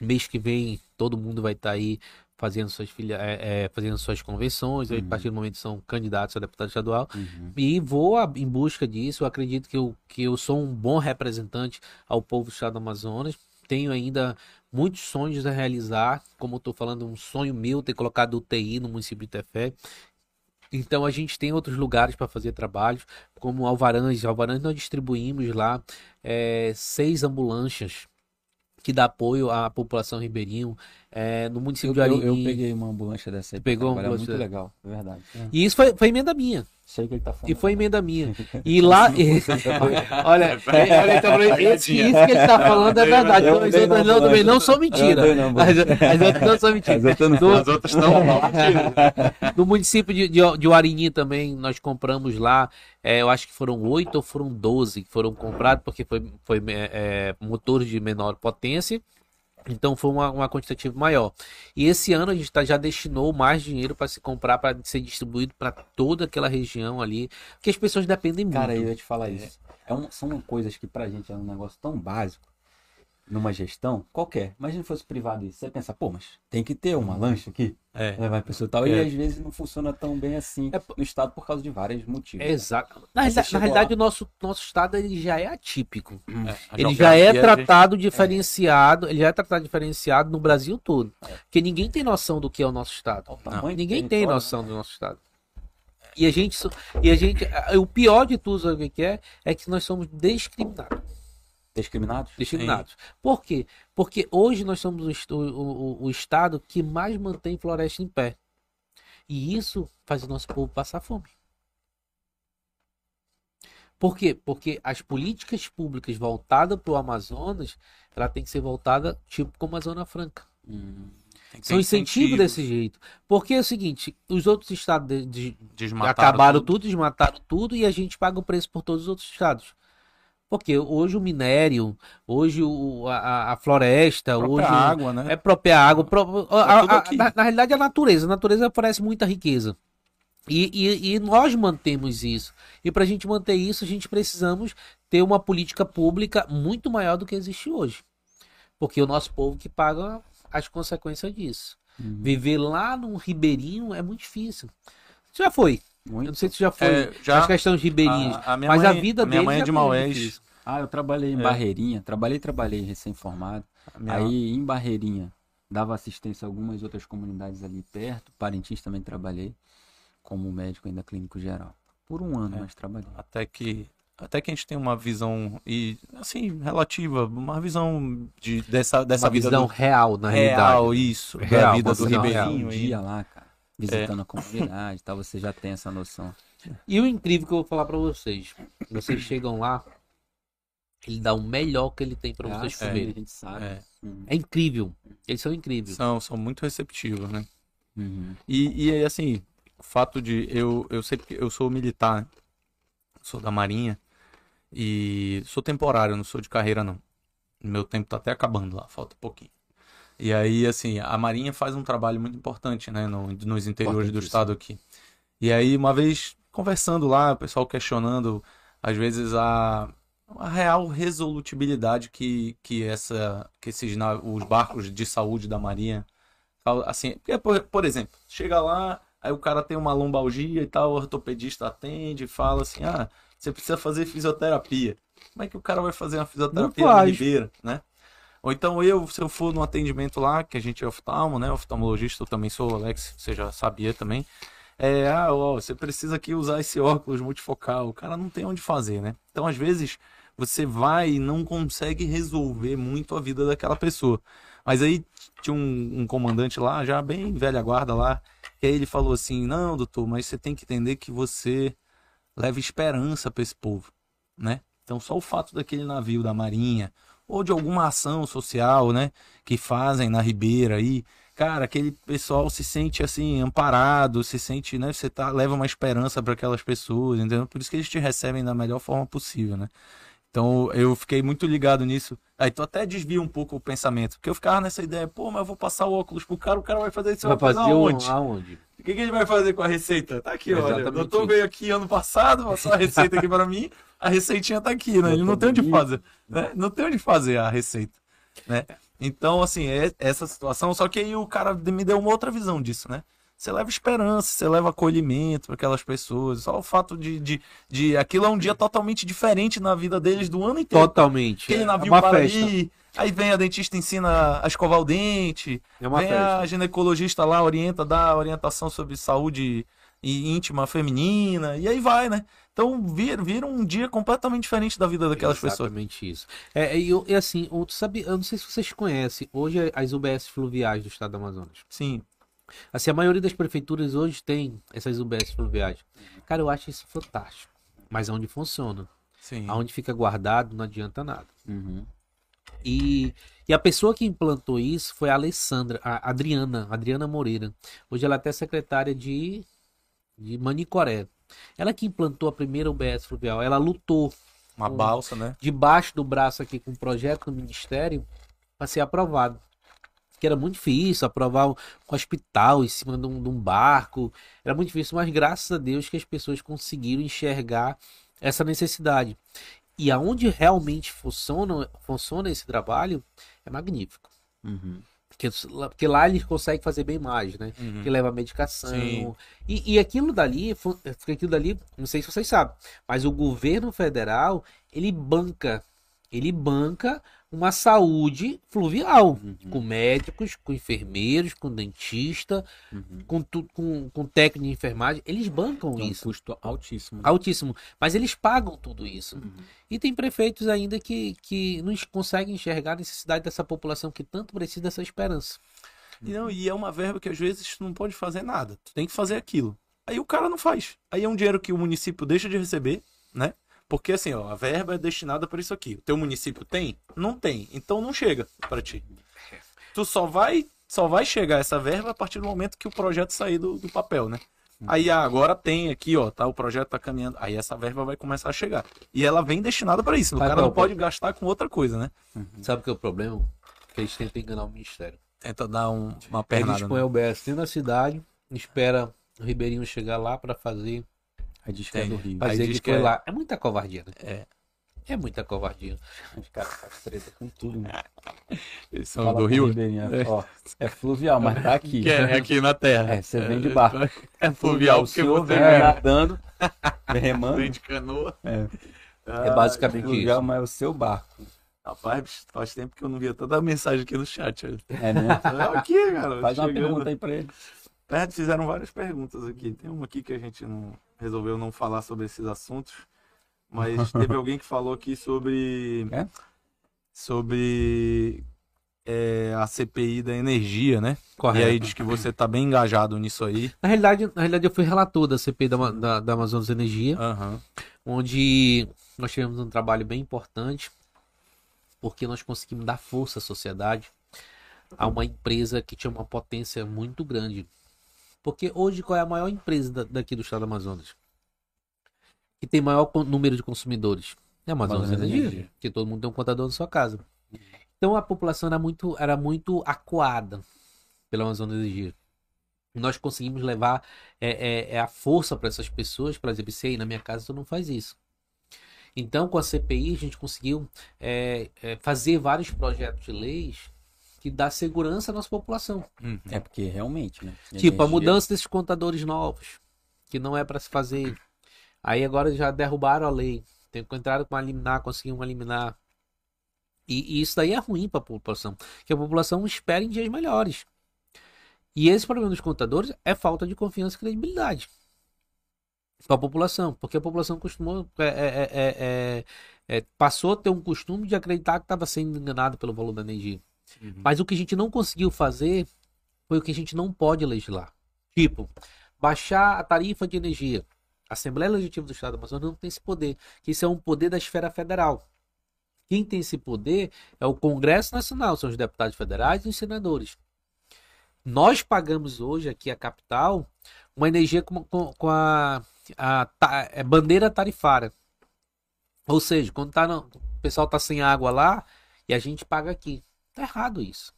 Mês que vem todo mundo vai estar tá aí fazendo suas filha, é, é, fazendo suas convenções, uhum. a partir do momento são candidatos a deputado estadual uhum. e vou a, em busca disso. Eu acredito que eu, que eu sou um bom representante ao povo do estado do Amazonas. Tenho ainda muitos sonhos a realizar, como estou falando, um sonho meu ter colocado UTI no município de Tefé. Então a gente tem outros lugares para fazer trabalhos, como Alvarães. Alvarães nós distribuímos lá é, seis ambulâncias que dá apoio à população ribeirinho. É, no município eu, de Arim. Eu, eu, peguei uma ambulância dessa aí. Pegou uma ambulância? muito legal, é verdade. É. E isso foi, foi emenda minha. Sei que ele tá falando. E foi emenda minha. E lá. olha, olha então, isso, que ele tá falando é verdade. As outras não, também não são mentira. As outras não são mentira. As outras estão No município de, de, de Uarini também, nós compramos lá. É, eu acho que foram oito ou foram doze que foram comprados, porque foi, foi é, motores de menor potência. Então foi uma, uma quantitativa maior. E esse ano a gente tá, já destinou mais dinheiro para se comprar, para ser distribuído para toda aquela região ali, que as pessoas dependem muito. Cara, eu ia te falar isso. É um, são coisas que pra gente é um negócio tão básico numa gestão qualquer. Imagina se fosse privado isso. Você pensa, pô, mas tem que ter uma lancha aqui. É. Vai pessoa tal. É. E às vezes não funciona tão bem assim é. no estado por causa de vários motivos. Exato. Na, realidade, na realidade o nosso, nosso estado ele já é atípico. É. Ele já é tratado gente... diferenciado. Ele já é tratado diferenciado no Brasil todo. É. Porque ninguém tem noção do que é o nosso estado. Ninguém tem noção do nosso estado. E a gente, e a gente, o pior de tudo, sabe o que é? É que nós somos discriminados. Discriminados? Discriminados. Sim. Por quê? Porque hoje nós somos o, o, o, estado que mais mantém floresta em pé. E isso faz o nosso povo passar fome. Por quê? Porque as políticas públicas voltadas para o Amazonas, ela tem que ser voltada tipo como a Zona Franca. Hum, São incentivos desse jeito. Porque é o seguinte, os outros estados de, de, acabaram tudo. tudo, desmataram tudo e a gente paga o preço por todos os outros estados. Porque hoje o minério, hoje o, a, a floresta, hoje. água, né? É própria água. Pro, a, a, na, na, realidade, é a natureza. A natureza oferece muita riqueza. E, e, e nós mantemos isso. E para a gente manter isso, a gente precisamos ter uma política pública muito maior do que existe hoje. Porque o nosso povo que paga as consequências disso. Uhum. Viver lá num ribeirinho é muito difícil. Já foi. Eu Muito. não sei se você já foi. É, já- As questões ribeirinhas. A, a minha mas mãe, a vida minha deles mãe é já de Maués. Ah, eu trabalhei em É. Barreirinha. Trabalhei, trabalhei, recém-formado. a minha- Aí em Barreirinha dava assistência a algumas outras comunidades ali perto. Parintins também trabalhei como médico ainda clínico geral. Por um ano, É. mas trabalhei. até que até que a gente tem uma visão e assim relativa, uma visão de dessa dessa Uma vida visão do real, na real, realidade. isso, da Real, vida uma do ribeirinho um dia lá, cara, visitando a comunidade, e tal, você já tem essa noção. E o incrível que eu vou falar pra vocês. Vocês chegam lá, ele dá o melhor que ele tem pra Ah, vocês comerem. a gente sabe. É. É incrível. Eles são incríveis. são são muito receptivos, né? Uhum. E, e assim, o fato de eu eu sei porque eu sou militar, sou da Marinha e sou temporário, não sou de carreira não. Meu tempo tá até acabando lá, falta um pouquinho. E aí, assim, a Marinha faz um trabalho muito importante, né, no- nos interiores do estado aqui. E aí, uma vez conversando lá, o pessoal questionando, às vezes, a, a real resolutibilidade que, que, essa, que esses os barcos de saúde da Marinha Assim, porque, por, por exemplo, chega lá, aí o cara tem uma lombalgia e tal, o ortopedista atende e fala assim: ah, você precisa fazer fisioterapia. Como é que o cara vai fazer uma fisioterapia na ribeira, né? Ou então eu, se eu for num atendimento lá, que a gente é oftalmo, né? Oftalmologista, eu também sou, Alex, você já sabia também. É, ah, ó, você precisa aqui usar esse óculos multifocal. O cara não tem onde fazer, né? Então, às vezes, você vai e não consegue resolver muito a vida daquela pessoa. Mas aí tinha um, um comandante lá, já bem velha guarda lá, e aí ele falou assim: Não, doutor, mas você tem que entender que você leva esperança para esse povo, né? Então, só o fato daquele navio da Marinha, ou de alguma ação social, né, que fazem na Ribeira aí, cara, aquele pessoal se sente assim amparado, se sente, né, você tá leva uma esperança para aquelas pessoas, entendeu? Por isso que eles te recebem da melhor forma possível, né? Então eu fiquei muito ligado nisso. Aí tu até desvia um pouco o pensamento, porque eu ficava nessa ideia, pô, mas eu vou passar o óculos pro cara, o cara vai fazer isso Vai fazer aonde? um, aonde? O que, que ele vai fazer com a receita? Tá aqui, olha. O Exatamente doutor veio aqui ano passado, passou a receita aqui para mim, a receitinha tá aqui, né? Ele não tem onde fazer, né? Não tem onde fazer a receita, né? Então, assim, é essa situação, só que aí o cara me deu uma outra visão disso, né? Você leva esperança, você leva acolhimento para aquelas pessoas. Só o fato de, de, de aquilo é um dia totalmente diferente na vida deles do ano inteiro. Totalmente. Aquele É navio uma para festa. ali, aí vem a dentista ensina a escovar o dente, É uma vem festa. a ginecologista lá, orienta, dá orientação sobre saúde í- íntima feminina, e aí vai, né? Então vira, vira um dia completamente diferente da vida daquelas pessoas. Exatamente isso. É, e, eu- e assim, tu sabe, eu não sei se vocês conhecem, hoje as UBS fluviais do estado do Amazonas. Sim, Assim, a maioria das prefeituras hoje tem essas UBS fluviais. Cara, eu acho isso fantástico. Mas onde funciona, sim. aonde fica guardado, não adianta nada. Uhum. E, e a pessoa que implantou isso foi a Alessandra, a Adriana, Adriana Moreira. Hoje ela é até secretária de, de Manicoré. Ela que implantou a primeira UBS fluvial, ela lutou Uma balsa, né? debaixo do braço aqui com um projeto no ministério para ser aprovado. Que era muito difícil aprovar um, hospital em cima de um, de um barco. Era muito difícil, mas graças a Deus que as pessoas conseguiram enxergar essa necessidade. E aonde realmente funciona, funciona esse trabalho é magnífico. Uhum. Porque, porque lá eles conseguem fazer bem mais, né? Uhum. que leva medicação. E, e aquilo dali, fu- aquilo dali, não sei se vocês sabem, mas o governo federal, ele banca, ele banca uma saúde fluvial, Uhum. com médicos, com enfermeiros, com dentista, Uhum. com, tu, com, com técnico de enfermagem, eles bancam É um isso. custo altíssimo. né? Altíssimo. Mas eles pagam tudo isso. Uhum. E tem prefeitos ainda que, que não conseguem enxergar a necessidade dessa população que tanto precisa dessa esperança. E, não, e é uma verba que às vezes tu não pode fazer nada. Tu tem que fazer aquilo. Aí o cara não faz. Aí é um dinheiro que o município deixa de receber, né? Porque assim, ó, a verba é destinada para isso aqui. O teu município tem? Não tem. Então não chega para ti. Tu só vai, só vai chegar essa verba a partir do momento que o projeto sair do, do papel, né? Aí ah, agora tem aqui, ó, tá, o projeto tá caminhando. Aí essa verba vai começar a chegar. E ela vem destinada para isso. O cara não pode gastar com outra coisa, né? Sabe o que é o problema? Que eles tentam enganar o ministério. Tenta dar um- uma Eles pernada. põem né? a UBS dentro da cidade, espera o Ribeirinho chegar lá pra fazer, Aí diz que é do Rio. diz que que foi é- lá. É muita covardia, né? É. É muita covardia. Os caras fazem treta com tudo, né? Eles são Fala do Rio? Ribeirinha. Ó, é fluvial, mas tá aqui. Que é aqui na terra. É, você vem de barco. É fluvial o porque senhor vem vem, nadando, vem remando. vem de canoa. É, É basicamente fluvial, isso. mas é o seu barco. Rapaz, faz tempo que eu não via tanta mensagem aqui no chat. É, né? Aqui, cara. Faz uma chegando. pergunta aí pra ele. É, fizeram várias perguntas aqui. Tem uma aqui que a gente não resolveu não falar sobre esses assuntos, mas teve alguém que falou aqui sobre É? sobre é, a CPI da energia, né? Correto. E aí diz que você tá bem engajado nisso aí. Na realidade, na realidade, eu fui relator da CPI da, da, da Amazonas Energia, Aham. onde nós tivemos um trabalho bem importante, porque nós conseguimos dar força à sociedade a uma empresa que tinha uma potência muito grande. Porque hoje, qual é a maior empresa da- daqui do estado do Amazonas? Que tem maior número de consumidores? É a Amazonas Amazonas Energia, Energia. que todo mundo tem um contador na sua casa. Então a população era muito, era muito acuada pela Amazonas Energia. Nós conseguimos levar é, é- é a força para essas pessoas para dizer, "Você aí na minha casa tu não faz isso. Então, com a CPI, a gente conseguiu é, é, fazer vários projetos de leis que dá segurança à nossa população. Uhum. É porque realmente, né? Tipo, a Energia- mudança desses contadores novos, que não é para se fazer. Aí agora já derrubaram a lei. Tem que entrar com uma liminar, conseguiram uma liminar. E, e isso daí é ruim para a população, que a população espera em dias melhores. E esse problema dos contadores é falta de confiança e credibilidade para a população, porque a população costumou é, é, é, é, é, passou a ter um costume de acreditar que estava sendo enganado pelo valor da energia. Uhum. Mas o que a gente não conseguiu fazer foi o que a gente não pode legislar. Tipo, baixar a tarifa de energia. A Assembleia Legislativa do Estado do Amazonas não tem esse poder, que isso é um poder da esfera federal. Quem tem esse poder é o Congresso Nacional, são os deputados federais e os senadores. Nós pagamos hoje aqui a capital uma energia com, com- com a, a ta- é bandeira tarifária. Ou seja, quando tá no- o pessoal tá sem água lá e a gente paga aqui. Tá errado isso.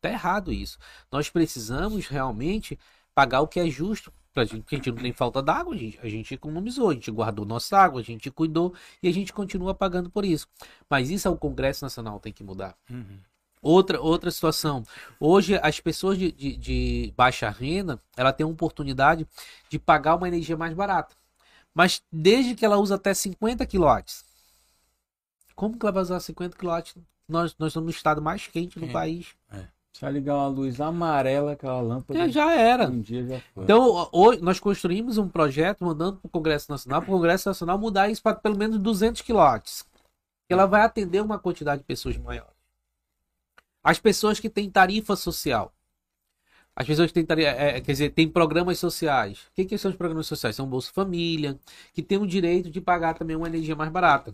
Tá errado isso. Nós precisamos realmente pagar o que é justo pra gente, porque a gente não tem falta d'água, a gente, a gente economizou, a gente guardou nossa água, a gente cuidou e a gente continua pagando por isso. Mas isso é o Congresso Nacional tem que mudar. Uhum. Outra, outra situação. Hoje, as pessoas de, de, de baixa renda, ela tem a oportunidade de pagar uma energia mais barata. Mas desde que ela usa até 50 kW. Como que ela vai usar 50 kW? Nós, nós estamos no estado mais quente do É. país. Só ligar uma luz amarela, aquela lâmpada. É, já era. Um dia já foi. Então, hoje nós construímos um projeto mandando para o Congresso Nacional, para o Congresso Nacional mudar isso para pelo menos 200 kW. Ela vai atender uma quantidade de pessoas maior. As pessoas que têm tarifa social. As pessoas que têm, tari- é, quer dizer, têm programas sociais. O que, que são os programas sociais? São Bolsa Família, que tem o direito de pagar também uma energia mais barata.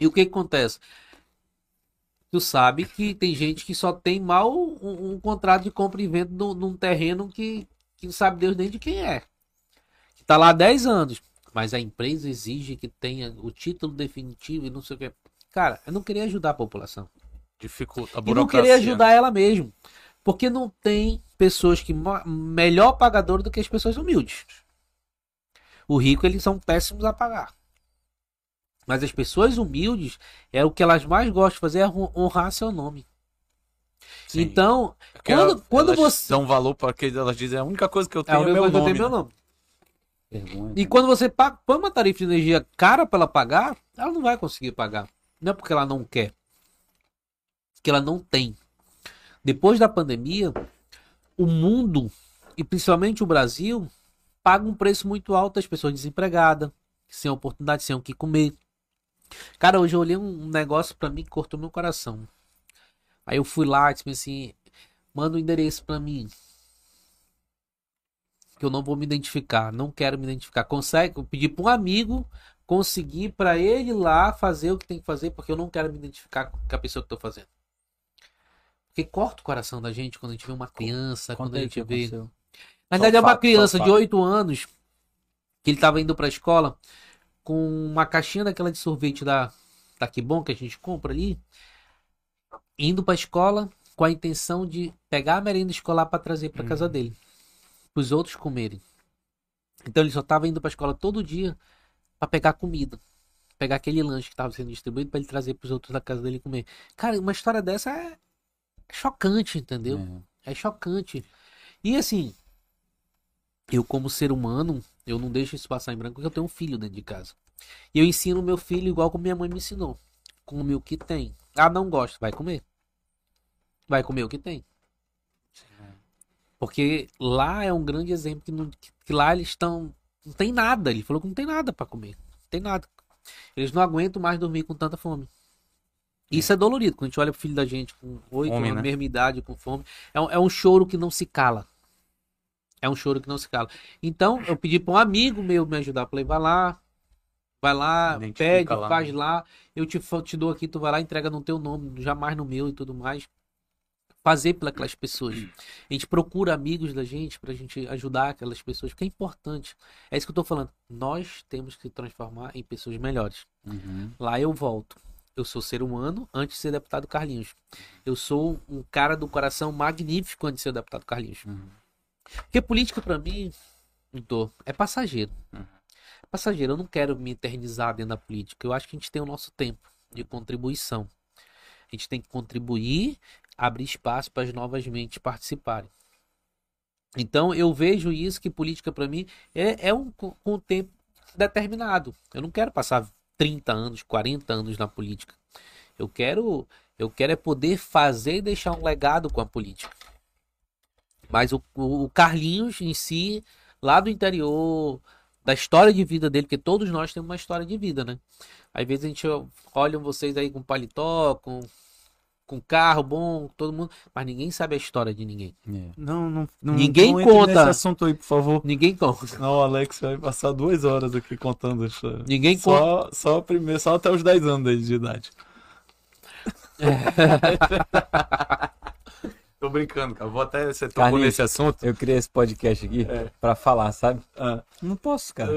E o que, que acontece? Tu sabe que tem gente que só tem mal um, um contrato de compra e venda num, num terreno que, que não sabe Deus nem de quem é. Que tá lá há 10 anos. Mas a empresa exige que tenha o título definitivo e não sei o que. Cara, eu não queria ajudar a população. Dificulta a E não burocracia. queria ajudar ela mesmo. Porque não tem pessoas que melhor pagador do que as pessoas humildes. O rico, eles são péssimos a pagar. Mas as pessoas humildes, é o que elas mais gostam de fazer é hon- honrar seu nome. Sim. Então, Porque quando- elas quando você- dão valor para que elas dizem a única coisa que eu é tenho o é, meu, meu eu nome. tenho meu nome. Vergonha. E quando você paga, põe uma tarifa de energia cara para ela pagar, ela não vai conseguir pagar. Não é porque ela não quer. Que ela não tem. Depois da pandemia, o mundo, e principalmente o Brasil, paga um preço muito alto às pessoas desempregadas, sem oportunidade, sem o que comer. Cara, hoje eu olhei um negócio pra mim que cortou meu coração. Aí eu fui lá e disse assim: manda o endereço pra mim que eu não vou me identificar, não quero me identificar. Consegue, eu pedi para um amigo conseguir para ele lá fazer o que tem que fazer, porque eu não quero me identificar com a pessoa que estou fazendo. Porque corta o coração da gente quando a gente vê uma criança, quando Conta a gente vê. aconteceu. Na verdade, é uma criança de fato. 8 anos que ele estava indo para a escola com uma caixinha daquela de sorvete da, da Que Bom que a gente compra ali, indo para a escola com a intenção de pegar a merenda escolar para trazer para casa dele, para os outros comerem. Então ele só estava indo para a escola todo dia para pegar comida, pegar aquele lanche que estava sendo distribuído para ele trazer para os outros da casa dele comer. Cara, uma história dessa é chocante, entendeu? É. é chocante. E assim, eu como ser humano, eu não deixo isso passar em branco porque eu tenho um filho dentro de casa. E eu ensino meu filho igual como minha mãe me ensinou. Come o que tem. Ah, não gosto, vai comer. Vai comer o que tem. Porque lá é um grande exemplo que, não, que lá eles estão. Não tem nada. Ele falou que não tem nada para comer. Não tem nada. Eles não aguentam mais dormir com tanta fome. Isso é dolorido. Quando a gente olha pro filho da gente com oito, na né? mesma idade, com fome. É um, é um choro que não se cala. É um choro que não se cala. Então, eu pedi para um amigo meu me ajudar. Falei, vai lá, vai lá, pede, lá, faz né? lá. Eu te, te dou aqui, tu vai lá, entrega no teu nome, jamais no meu e tudo mais. Fazer pelas pessoas. A gente procura amigos da gente pra gente ajudar aquelas pessoas, porque é importante. É isso que eu tô falando. Nós temos que transformar em pessoas melhores. Uhum. Lá eu volto. Eu sou ser humano antes de ser deputado Carlinhos. Eu sou um cara do coração magnífico antes de ser deputado Carlinhos. Uhum. Porque política, para mim, Heitor, é passageiro. Uhum. É passageiro. Eu não quero me eternizar dentro da política. Eu acho que a gente tem o nosso tempo de contribuição. A gente tem que contribuir, abrir espaço para as novas mentes participarem. Então, eu vejo isso que política, para mim, é, é um, um tempo determinado. Eu não quero passar 30 anos, 40 anos na política. Eu quero, eu quero é poder fazer e deixar um legado com a política. Mas o, o Carlinhos em si, lá do interior, da história de vida dele, porque todos nós temos uma história de vida, né? Às vezes a gente olha vocês aí com paletó, com, com carro bom, todo mundo, mas ninguém sabe a história de ninguém. É. Não, não, não, ninguém não conta. Nesse assunto aí, por favor. Ninguém conta. Não, o Alex vai passar duas horas aqui contando a história. Ninguém só, conta. Só primeiro, só até os 10 anos de idade. É. Tô brincando, cara. Vou até. Você tocou Carlinhos, nesse assunto. Eu criei esse podcast aqui é. pra falar, sabe? Ah. Não posso, cara.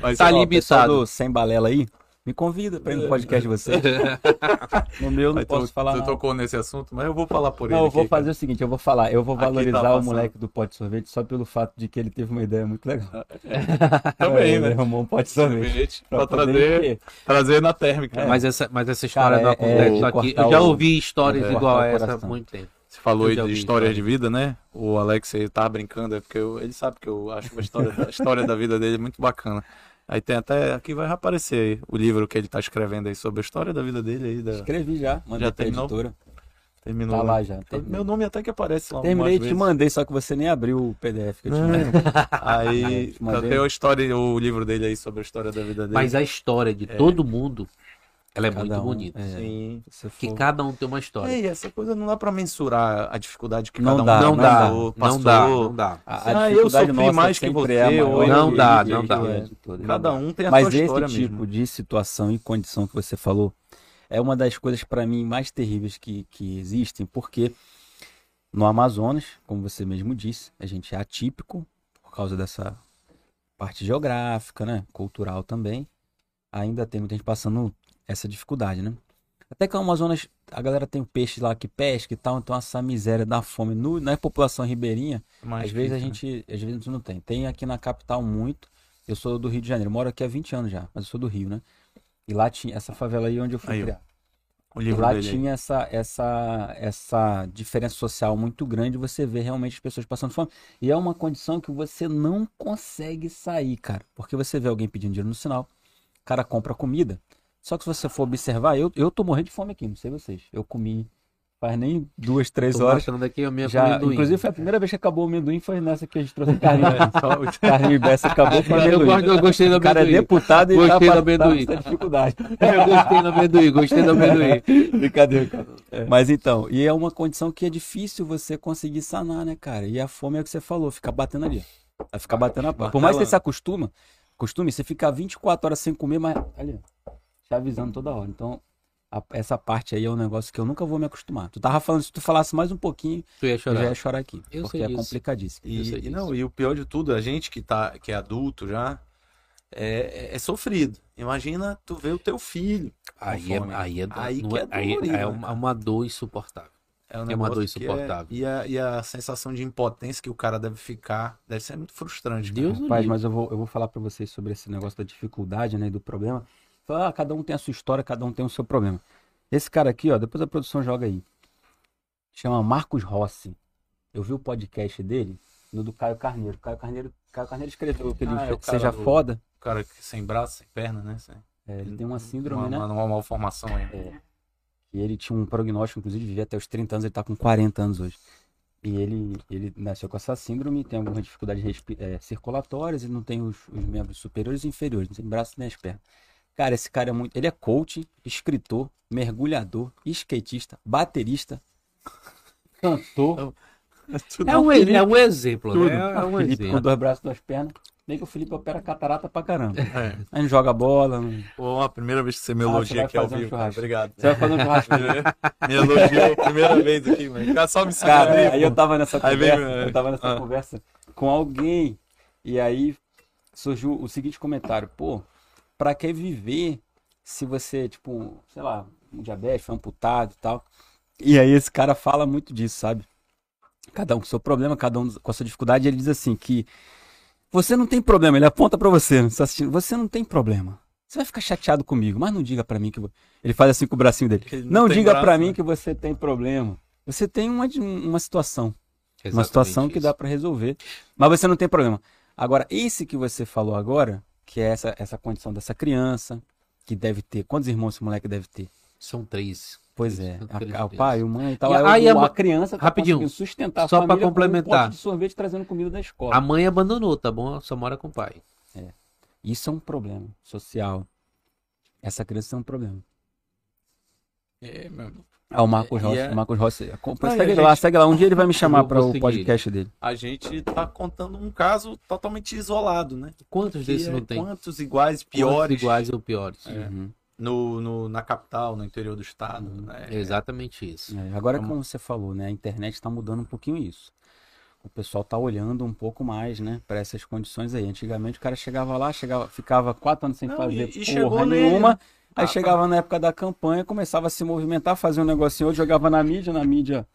Mas, tá ó, limitado. Sem balela aí, me convida para ir no podcast de vocês. no meu não posso falar. Você tocou nesse assunto, mas eu vou falar por não, ele. Não, eu vou aqui, fazer cara. o seguinte: eu vou falar, eu vou tá valorizar tá o moleque do pote de sorvete só pelo fato de que ele teve uma ideia muito legal. Também, é, né? Ele arrumou um pote de sorvete. Pra, trazer, trazer na térmica. É. Mas, essa, mas essa história cara, do é, é aqui, eu já ouvi histórias é, igual a essa há muito tempo. Você falou aí de histórias de vida, né? O Alex ele tá brincando, é porque eu, ele sabe que eu acho a história, a história da vida dele muito bacana. Aí tem até. Aqui vai aparecer aí o livro que ele está escrevendo aí sobre a história da vida dele aí. Da... Escrevi já, mandei já terminou? editora. Terminou. Tá lá já. Terminou. Meu nome até que aparece lá. Terminei e te mandei, só que você nem abriu o PDF que eu te mandei. aí tem a história, o livro dele aí sobre a história da vida dele. Mas a história de é. todo mundo ela é cada muito um, bonita. É, Sim. Que for... cada um tem uma história. E essa coisa não dá para mensurar a dificuldade que não cada um dá, não, dá, passou, não dá, não dá. A, a ah, eu sofri mais que você. É ou não dá, não dá. Cada um tem a Mas sua história Mas esse tipo mesmo. de situação e condição que você falou é uma das coisas para mim mais terríveis que, que existem, porque no Amazonas, como você mesmo disse, a gente é atípico por causa dessa parte geográfica, né, cultural também. Ainda tem muita gente passando essa dificuldade, né? Até que o Amazonas, a galera tem um peixe lá que pesca e tal, então essa miséria da fome no, na população ribeirinha, Mais às vezes a né? gente, às vezes não tem. Tem aqui na capital muito. Eu sou do Rio de Janeiro, moro aqui há 20 anos já, mas eu sou do Rio, né? E lá tinha essa favela aí onde eu fui aí, criar. O livro lá tinha essa, essa, essa diferença social muito grande, você vê realmente as pessoas passando fome. E é uma condição que você não consegue sair, cara. Porque você vê alguém pedindo dinheiro no sinal, o cara compra comida. Só que se você for observar, eu, eu tô morrendo de fome aqui, não sei vocês. Eu comi faz nem duas, três tô horas. daqui a minha já, inclusive foi a primeira vez que acabou o amendoim, foi nessa que a gente trouxe carne. É, carne Bessa acabou com amendoim. Eu, eu gostei do amendoim. O cara é deputado e gostei tá, do amendoim. Tá, dificuldade. eu gostei do amendoim, gostei do amendoim. Brincadeira, cara. É. Mas então, e é uma condição que é difícil você conseguir sanar, né, cara? E a fome é o que você falou, ficar batendo ali. Vai ficar batendo a porta. Por mais que você se acostuma, costume, você ficar 24 horas sem comer, mas ali, te avisando toda hora. Então, a, essa parte aí é um negócio que eu nunca vou me acostumar. Tu tava falando, se tu falasse mais um pouquinho, tu ia chorar. eu já ia chorar aqui. Eu porque é disso. complicadíssimo. E, e não, e o pior de tudo, a gente que, tá, que é adulto já, é, é, sofrido. Imagina tu ver o teu filho. Aí é, aí é, aí, é, é, aí é uma, uma dor insuportável. É, um É uma dor é- insuportável. e, a, e a sensação de impotência que o cara deve ficar, deve ser muito frustrante. Deus Rapaz, mas eu vou, eu vou falar pra vocês sobre esse negócio da dificuldade, né, e do problema. Ah, cada um tem a sua história, cada um tem o seu problema. Esse cara aqui, ó, depois a produção joga aí. Chama Marcos Rossi. Eu vi o podcast dele, no do Caio Carneiro. Caio Carneiro, Caio Carneiro escreveu aquele Ah, é seja do- foda. O cara que sem braço, sem perna, né? É, ele tem uma síndrome, uma, né? Uma, uma malformação aí. É. E ele tinha um prognóstico, inclusive, vivia até os 30 anos, ele tá com 40 anos hoje. E ele, ele nasceu com essa síndrome, tem algumas dificuldades eh, circulatórias, ele não tem os, os membros superiores e inferiores, não tem braço nem as pernas. Cara, esse cara é muito. Ele é coach, escritor, mergulhador, skatista, baterista, cantor. É um, Felipe- é um exemplo, tudo. né? É um Felipe com exemplo. dois braços e duas pernas. Nem que o Felipe opera catarata pra caramba. É. Aí não joga bola. Não... Pô, a primeira vez que você me Ah, você elogia vai aqui ao um vivo. churrasco. Obrigado. Você vai fazer um churrasco. me elogiou a primeira vez aqui, mano. Só me Cara, aí, aí eu tava nessa Aí conversa, é. eu tava nessa Ah. conversa com alguém e aí surgiu o seguinte comentário, pô, pra que viver se você, tipo, sei lá, um diabetes, foi amputado e tal. E aí esse cara fala muito disso, sabe? Cada um com seu problema, cada um com a sua dificuldade, ele diz assim que você não tem problema, ele aponta pra você, você tá assistindo, você não tem problema. Você vai ficar chateado comigo, mas não diga pra mim que ele faz assim com o bracinho dele. Ele Não, tem diga braço, pra né? mim que você tem problema. Você tem uma, uma situação uma Exatamente situação que isso. dá pra resolver, mas você não tem problema. Agora, esse que você falou agora, que é essa, essa condição dessa criança, que deve ter, quantos irmãos esse moleque deve ter? São três. Pois é, a- a- o pai, o mãe e tal. E aí a a criança tá Rapidinho, sustentar a só pra família com complementar. um de sorvete trazendo comida da escola. A mãe abandonou, tá bom? Só mora com o pai. Isso é um problema social. Essa criança é um problema. É, meu irmão. Ah, o Marcos Rossi. é- O Marcos Rossi. acompanha- segue e a lá, gente- segue lá. Um dia ele vai me chamar para o podcast dele. A gente tá contando um caso totalmente isolado, né? Quantos Que desses é não tem? Quantos iguais, Quantos piores iguais ou piores? É. Uhum. no, no- na capital, no interior do estado, Uhum. né? É exatamente isso. É, agora, Vamos- como você falou, né? A internet está mudando um pouquinho isso. O pessoal tá olhando um pouco mais, né? Para essas condições aí. Antigamente o cara chegava lá, chegava, ficava quatro anos sem Não, fazer e- e porra nele, nenhuma. né? Aí Ah, chegava na época da campanha, começava a se movimentar, fazia um negocinho outro, jogava na mídia, na mídia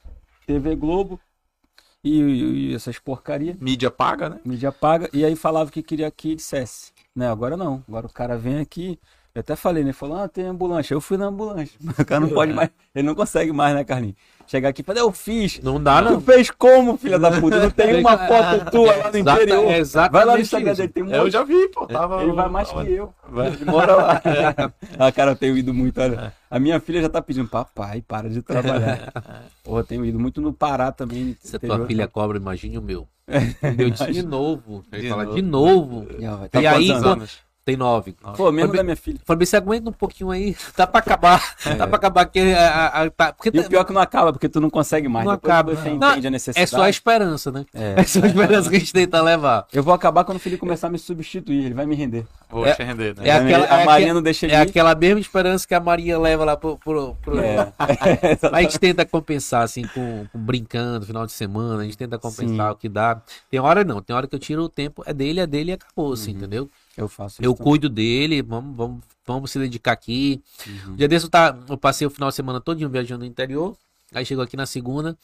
TV Globo e, e- e essas porcaria, Mídia paga, né? mídia paga, e aí falava que queria que dissesse. Né? Agora não. Agora o cara vem aqui. Eu até falei, né? Falou, ah, tem ambulância. Eu fui na ambulância. O cara não pode mais. Ele não consegue mais, né, Carlinhos? Chegar aqui e falar, eu fiz. Não dá, Tu não. fez como, filha da puta? Não tem uma foto tua lá no Exata- interior. é exatamente Vai lá no Instagram dele, tem um Eu monte. já vi, pô. Tava, Ele vai mais tava- que eu. Vai. Ele mora lá. ah, cara, eu tenho ido muito. Olha. A minha filha já tá pedindo, papai, para de trabalhar. Porra, eu tenho ido muito no Pará também. Se a tua filha cobra, imagine o meu. Meu de novo. Ele De fala, novo. de novo. E Tá aí, anos? Tem nove. Pô, mesmo Foi da minha filha. Falei, você aguenta um pouquinho aí. Dá pra acabar. Dá pra acabar. Que, a, a- a- tá- porque É. E o pior é que não acaba, porque tu não consegue mais. Não Depois acaba. você Não, entende a necessidade. é só a esperança, né? É. É só a esperança que a gente tenta levar. Eu vou acabar quando o filho começar a me substituir, ele vai me render. Vou É- te render, né? é aquela- a é Maria não deixa ele É ir. aquela mesma esperança que a Maria leva lá pro. pro, pro- É. A gente tenta compensar, assim, com, com brincando, final de semana, a gente tenta compensar Sim. o que dá. Tem hora não, tem hora que eu tiro o tempo, é dele, é dele e acabou, assim, Uhum. entendeu? Eu faço isso. Eu também. cuido dele, vamos, vamos, vamos se dedicar aqui. Uhum. Um dia desse eu, tá, eu passei o final de semana todinho viajando no interior, aí chegou aqui na segunda,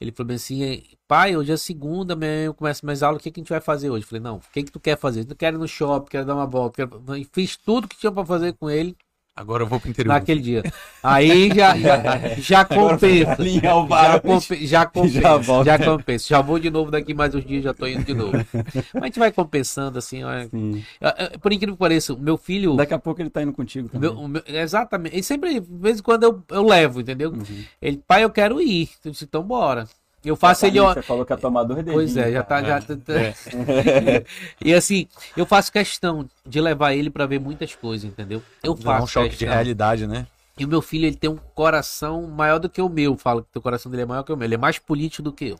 ele falou assim, pai, hoje é segunda, amanhã eu começo mais aula, o que, que a gente vai fazer hoje? Eu falei, não, o que, que tu quer fazer? Eu quero ir no shopping, quero dar uma volta, quero... E fiz tudo que tinha pra fazer com ele Agora eu vou pro interior. naquele dia. Aí já, já, já compensa. Já, barco. compe- já compensa, Já já, volta. compensa. Já vou de novo daqui mais uns dias, já tô indo de novo. Mas a gente vai compensando, assim, ó. Sim. É, é, Por incrível que pareça, o meu filho. Daqui a pouco ele tá indo contigo também. meu- meu- exatamente. E sempre, de vez em quando, eu, eu levo, entendeu? Uhum. Ele, pai, eu quero ir. Eu disse, então bora. Eu faço ele. Ó- Você falou que é tomador dele. Pois é, já tá. Já tá- e assim, eu faço questão de levar ele pra ver muitas coisas, entendeu? Eu faço um choque de questão. realidade, né? E o meu filho, ele tem um coração maior do que o meu. Falo que o coração dele é maior que o meu. Ele é mais político do que eu.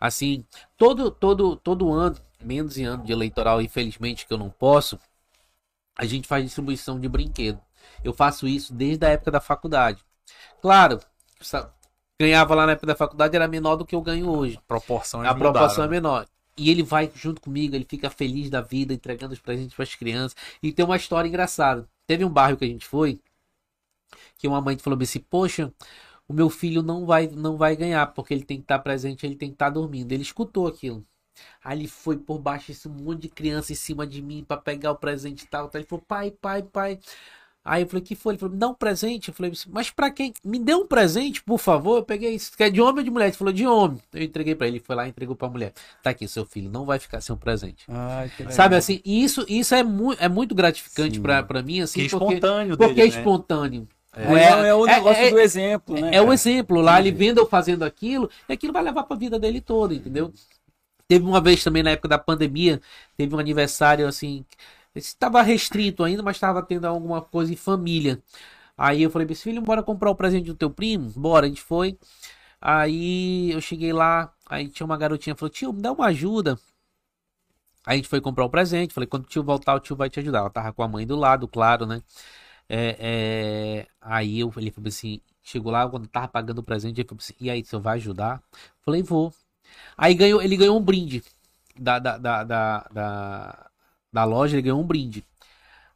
Assim, todo, todo, todo ano, menos em ano de eleitoral, infelizmente que eu não posso, a gente faz distribuição de brinquedo. Eu faço isso desde a época da faculdade. Claro, ganhava lá na época da faculdade era menor do que eu ganho hoje. Proporção A proporção é menor. E ele vai junto comigo, ele fica feliz da vida, entregando os presentes para as crianças. E tem uma história engraçada. Teve um bairro que a gente foi, que uma mãe falou assim: Poxa, o meu filho não vai, não vai ganhar, porque ele tem que estar presente, ele tem que estar dormindo. Ele escutou aquilo. Aí ele foi por baixo, esse monte de criança em cima de mim para pegar o presente e tal. Ele falou, pai, pai, pai. Aí eu falei, que foi? Ele falou, me dá um presente. Eu falei, mas para quem? Me dê um presente, por favor. Eu peguei isso. Quer de homem ou de mulher? Ele falou, de homem. Eu entreguei para ele. Ele foi lá e entregou pra mulher. Tá aqui, seu filho, não vai ficar sem um presente. Ai, que legal. Sabe assim, e isso, isso é, mu é muito gratificante pra mim, assim, Que é porque, espontâneo porque dele, é né? espontâneo. É, é o é- negócio é- do exemplo, né? É o exemplo lá, ele vendo eu fazendo aquilo, e aquilo vai levar pra vida dele toda, entendeu? Teve uma vez também na época da pandemia, teve um aniversário assim, estava restrito ainda, mas estava tendo alguma coisa em família. Aí eu falei pra esse filho, bora comprar o presente do teu primo? Bora, a gente foi. Aí eu cheguei lá, aí tinha uma garotinha, falou, tio, me dá uma ajuda. Aí a gente foi comprar o presente, falei, quando o tio voltar, o tio vai te ajudar. Ela tava com a mãe do lado, claro, né? É, é, Aí eu, ele falou assim, chegou lá, quando tava pagando o presente, ele falou assim, e aí, você vai ajudar? Falei, vou. Aí ganhou, ele ganhou um brinde da, da, da, da, da, da loja, ele ganhou um brinde.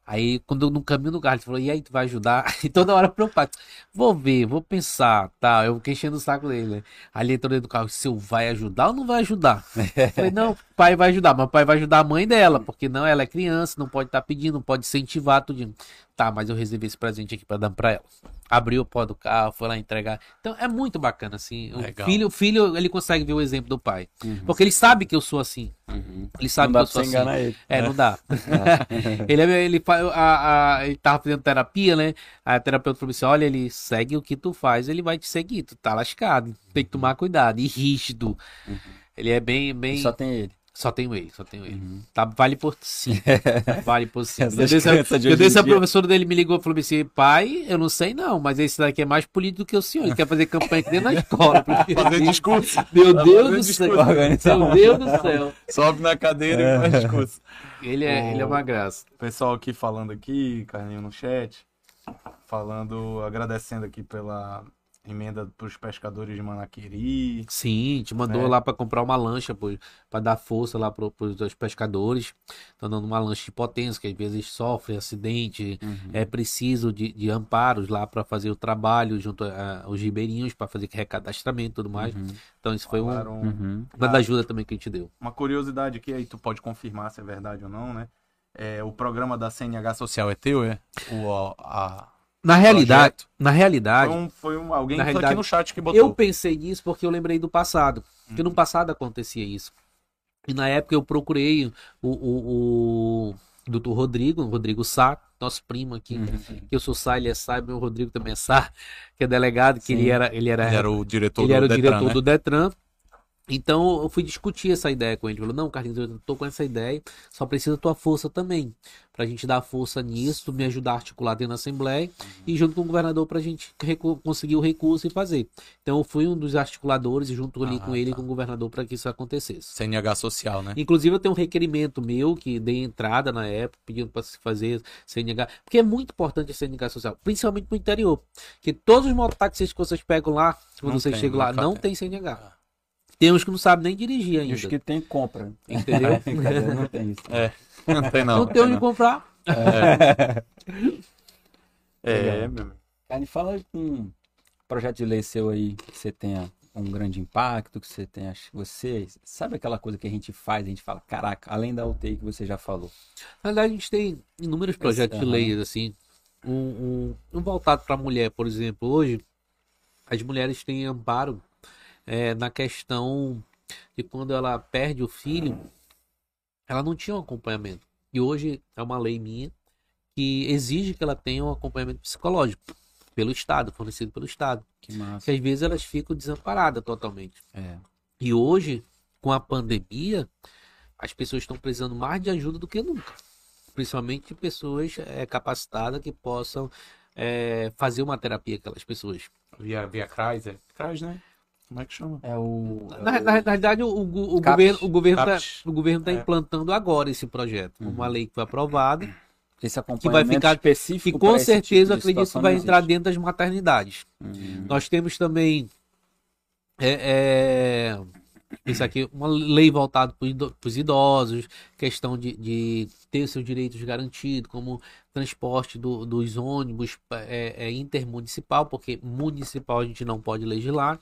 Aí, quando eu no caminho do carro, ele falou, e aí, tu vai ajudar? E toda hora preocupado. Vou ver, vou pensar, tá? Eu fiquei enchendo o saco dele, né? Aí ele entrou dentro do carro, se eu vai ajudar ou não vai ajudar? Eu falei, não, pai vai ajudar, mas o pai vai ajudar a mãe dela, porque não, ela é criança, não pode estar pedindo, não pode incentivar tudo. Tá, mas eu reservei esse presente aqui pra dar pra ela. Abriu o pó do carro, foi lá entregar. Então é muito bacana, assim. O Legal. filho, o filho, ele consegue ver o exemplo do pai. Uhum. Porque ele sabe que eu sou assim. Uhum. Ele sabe que eu sou assim. ele. É, não dá. ele, é- ele, a, a, ele tava fazendo terapia, né? A terapeuta falou assim: olha, ele segue o que tu faz, ele vai te seguir. Tu tá lascado. Tem que tomar cuidado. E rígido. Ele é bem, bem. Só tem ele. Só tenho ele, só tenho ele. Tá, vale por sim. vale por sim. Eu de eu hoje disse em a professora dele me ligou e falou assim: pai, eu não sei não, mas esse daqui é mais político do que o senhor. Ele quer fazer campanha aqui dentro da escola. Fazer discurso. Meu Tá Deus do céu. Meu Deus do céu. Sobe na cadeira e faz discurso. Ele é, ele é uma graça. Pessoal aqui falando aqui, Carlinho no chat, falando, agradecendo aqui pela emenda para os pescadores de Manaquiri. Sim, te mandou É. lá pra comprar uma lancha pô, pra dar força lá pro, pros dois pescadores. Estão dando uma lancha de potência, que às vezes sofre acidente, Uhum. é preciso de, de amparos lá pra fazer o trabalho junto a- aos ribeirinhos, pra fazer recadastramento e tudo mais. Uhum. Então isso foi um, Uhum. uma da ajuda também que a gente deu. uma curiosidade aqui, aí tu pode confirmar se é verdade ou não, né? É, o programa da CNH Social é teu, é? O, a- Na realidade, projeto? na realidade, Foi, um, foi um, alguém aqui no chat que botou. Eu pensei nisso porque eu lembrei do passado. Porque no passado acontecia isso. E na época eu procurei o, o, o doutor Rodrigo, o Rodrigo Sá, nosso primo aqui. Uhum. Que eu sou Sá, ele é Sá, meu Rodrigo também é Sá, que é delegado, que Sim. ele era, ele era, Ele era o diretor ele do era o Detran, diretor né? do Detran. Então eu fui discutir essa ideia com ele. Ele falou: Não, Carlinhos, eu tô com essa ideia, só precisa da tua força também. Pra gente dar força nisso, me ajudar a articular dentro da Assembleia e junto com o governador pra gente conseguir o recurso e fazer. Então eu fui um dos articuladores junto ali Ah, com ele e tá. com o governador para que isso acontecesse. CNH Social, né? Inclusive eu tenho um requerimento meu que dei entrada na época pedindo para se fazer CNH, porque é muito importante a CNH social, principalmente no interior, que todos os mototáxis que vocês pegam lá, quando Não vocês tem, chegam lá, não tem. tem CNH. Tem uns que não sabem nem dirigir E ainda. os que tem, compra. Entendeu? Não tem isso. É. Não tem não. Não, tem onde comprar. É, meu amigo. Cara, fala com um projeto de lei seu aí que você tenha um grande impacto, que você tenha. Você sabe aquela coisa que a gente faz, a gente fala, caraca, além da UTI que você já falou. Na verdade, a gente tem inúmeros projetos de aham. leis, assim. Um, um, um voltado para a mulher, por exemplo. Hoje, as mulheres têm amparo é, na questão de quando ela perde o filho, ela não tinha um acompanhamento. E hoje é uma lei minha que exige que ela tenha um acompanhamento psicológico pelo Estado, fornecido pelo Estado. Que massa. Que às vezes elas ficam desamparadas totalmente. É. E hoje, com a pandemia, as pessoas estão precisando mais de ajuda do que nunca. Principalmente pessoas é, capacitadas que possam é, fazer uma terapia aquelas pessoas. Via, via Chrysler. Chrysler, né? Como é que chama? É o. Na, na- na realidade, o, o- o governo o governo está o governo tá É. implantando agora esse projeto. Uma lei que foi aprovada Esse acompanhamento ficar- específico. e com esse certeza tipo acredito que vai entrar dentro das maternidades. Hum. Nós temos também é, é, Isso aqui, uma lei voltada para os idosos, questão de, de ter seus direitos garantidos, como transporte do, dos ônibus é, é intermunicipal, porque municipal a gente não pode legislar.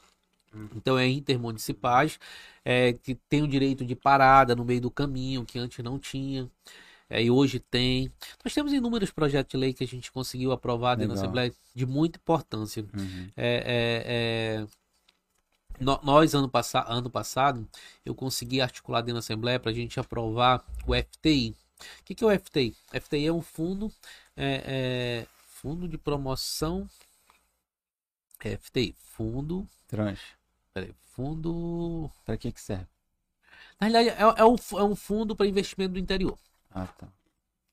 Então é intermunicipais, é, que tem o direito de parada no meio do caminho, que antes não tinha. É, e hoje tem. Nós temos inúmeros projetos de lei que a gente conseguiu aprovar dentro da Assembleia de muita importância. Uhum. É, é, é nós, ano, pass ano passado, eu consegui articular dentro da Assembleia para a gente aprovar o FTI. O que, que é o FTI? FTI é um fundo, é, é, fundo de promoção. FTI, fundo. Tranche. Peraí, fundo. Para que, que serve? Na realidade, é, é, um, é um fundo para investimento do interior. Ah, tá.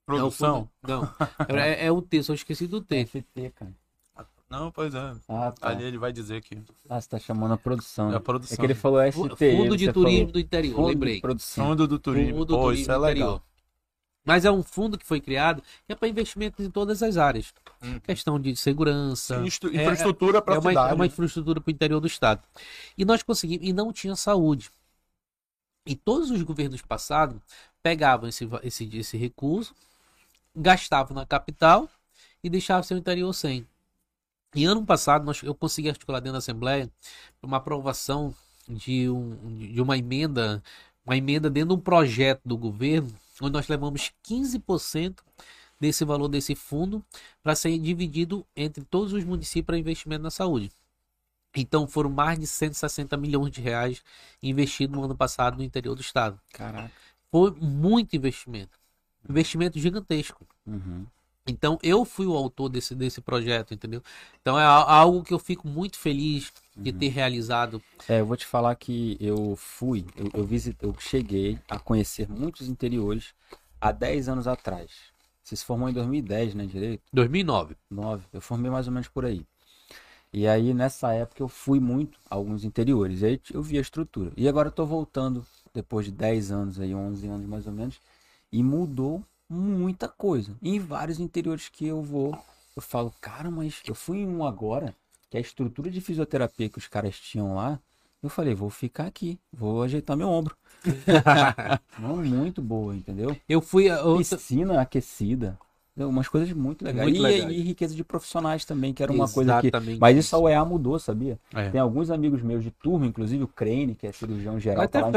Produção? É fundo, não. é, é o T, só esqueci do T. FT, cara. Não, pois é. Ah, tá. Ali ele vai dizer que. Ah, você tá chamando a produção. É a produção. É que ele falou ST. Fundo de Turismo falou. do Interior, fundo lembrei. Produção. Fundo do Turismo. Fundo do Pô, turismo isso é legal. Mas é um fundo que foi criado que é para investimentos em todas as áreas. Hum. Questão de segurança. É, infraestrutura é, para a é cidade. É uma infraestrutura para o interior do estado. E nós conseguimos. E não tinha saúde. E todos os governos passados pegavam esse, esse, esse recurso, gastavam na capital e deixavam seu interior sem. E ano passado nós, eu consegui articular dentro da Assembleia uma aprovação de, um, de uma emenda, uma emenda dentro de um projeto do governo, onde nós levamos 15% desse valor desse fundo para ser dividido entre todos os municípios para investimento na saúde. Então foram mais de 160 milhões de reais investidos no ano passado no interior do estado. Caraca. Foi muito investimento. Investimento gigantesco. Uhum. Então eu fui o autor desse, desse projeto, entendeu? Então é algo que eu fico muito feliz de uhum. ter realizado. É, eu vou te falar que eu fui, eu, eu, visitei, eu cheguei a conhecer muitos interiores há 10 anos atrás. Você se formou em 2010, né, direito? 2009. 9. Eu formei mais ou menos por aí. E aí, nessa época, eu fui muito a alguns interiores. E aí eu vi a estrutura. E agora eu tô voltando, depois de 10 anos aí, 11 anos mais ou menos. E mudou muita coisa. E em vários interiores que eu vou, eu falo, cara, mas eu fui em um agora, que a estrutura de fisioterapia que os caras tinham lá, eu falei, vou ficar aqui, vou ajeitar meu ombro. Não, muito boa, entendeu? Eu fui a outra... piscina aquecida. Umas coisas muito legais. Muito e, legais. e, riqueza de profissionais também, que era uma Exatamente coisa que. Mas isso a UEA mudou, sabia? É. Tem alguns amigos meus de turma, inclusive o Crane, que é cirurgião geral, tá lá.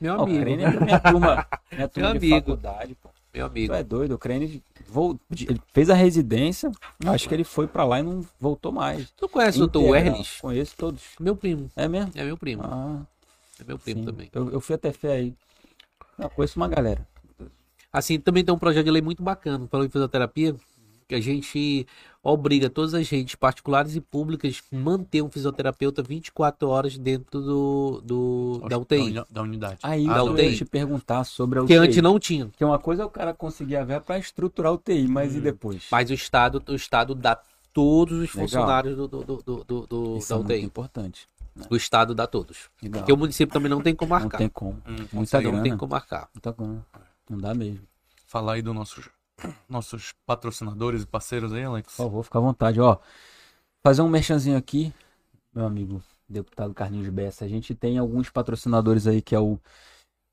Meu amigo. o Crane é minha turma, minha turma Meu de amigo. faculdade, pô. Meu amigo. Tu é doido, o Crane ele fez a residência, acho que ele foi para lá e não voltou mais. Tu conhece o Dr. Erlis? Conheço todos. Meu primo. É mesmo? É meu primo. Ah, é meu primo sim. também. Eu, eu fui até fé aí. Não, conheço uma galera. Assim, também tem um projeto de lei muito bacana, falando em fisioterapia, a gente obriga todas as redes particulares e públicas manter um fisioterapeuta 24 horas dentro do, do da UTI. Da, unidade. Aí da eu UTI. ia te perguntar sobre a UTI. Que antes não tinha. Que uma coisa é o cara conseguir a ver para estruturar a UTI, mas hum. e depois? Mas o Estado, o Estado dá todos os Legal. funcionários do, do, do, do, do Isso da é UTI. Muito importante. Né? O Estado dá todos. Legal. Porque o município também não tem como marcar. Não tem como. Hum, Muita não tem como marcar. Muita grana. Não dá mesmo. Falar aí do nosso nossos patrocinadores e parceiros aí, Alex? Por favor, fica à vontade. Ó, fazer um merchanzinho aqui, meu amigo deputado Carlinhos Bessa. A gente tem alguns patrocinadores aí que é o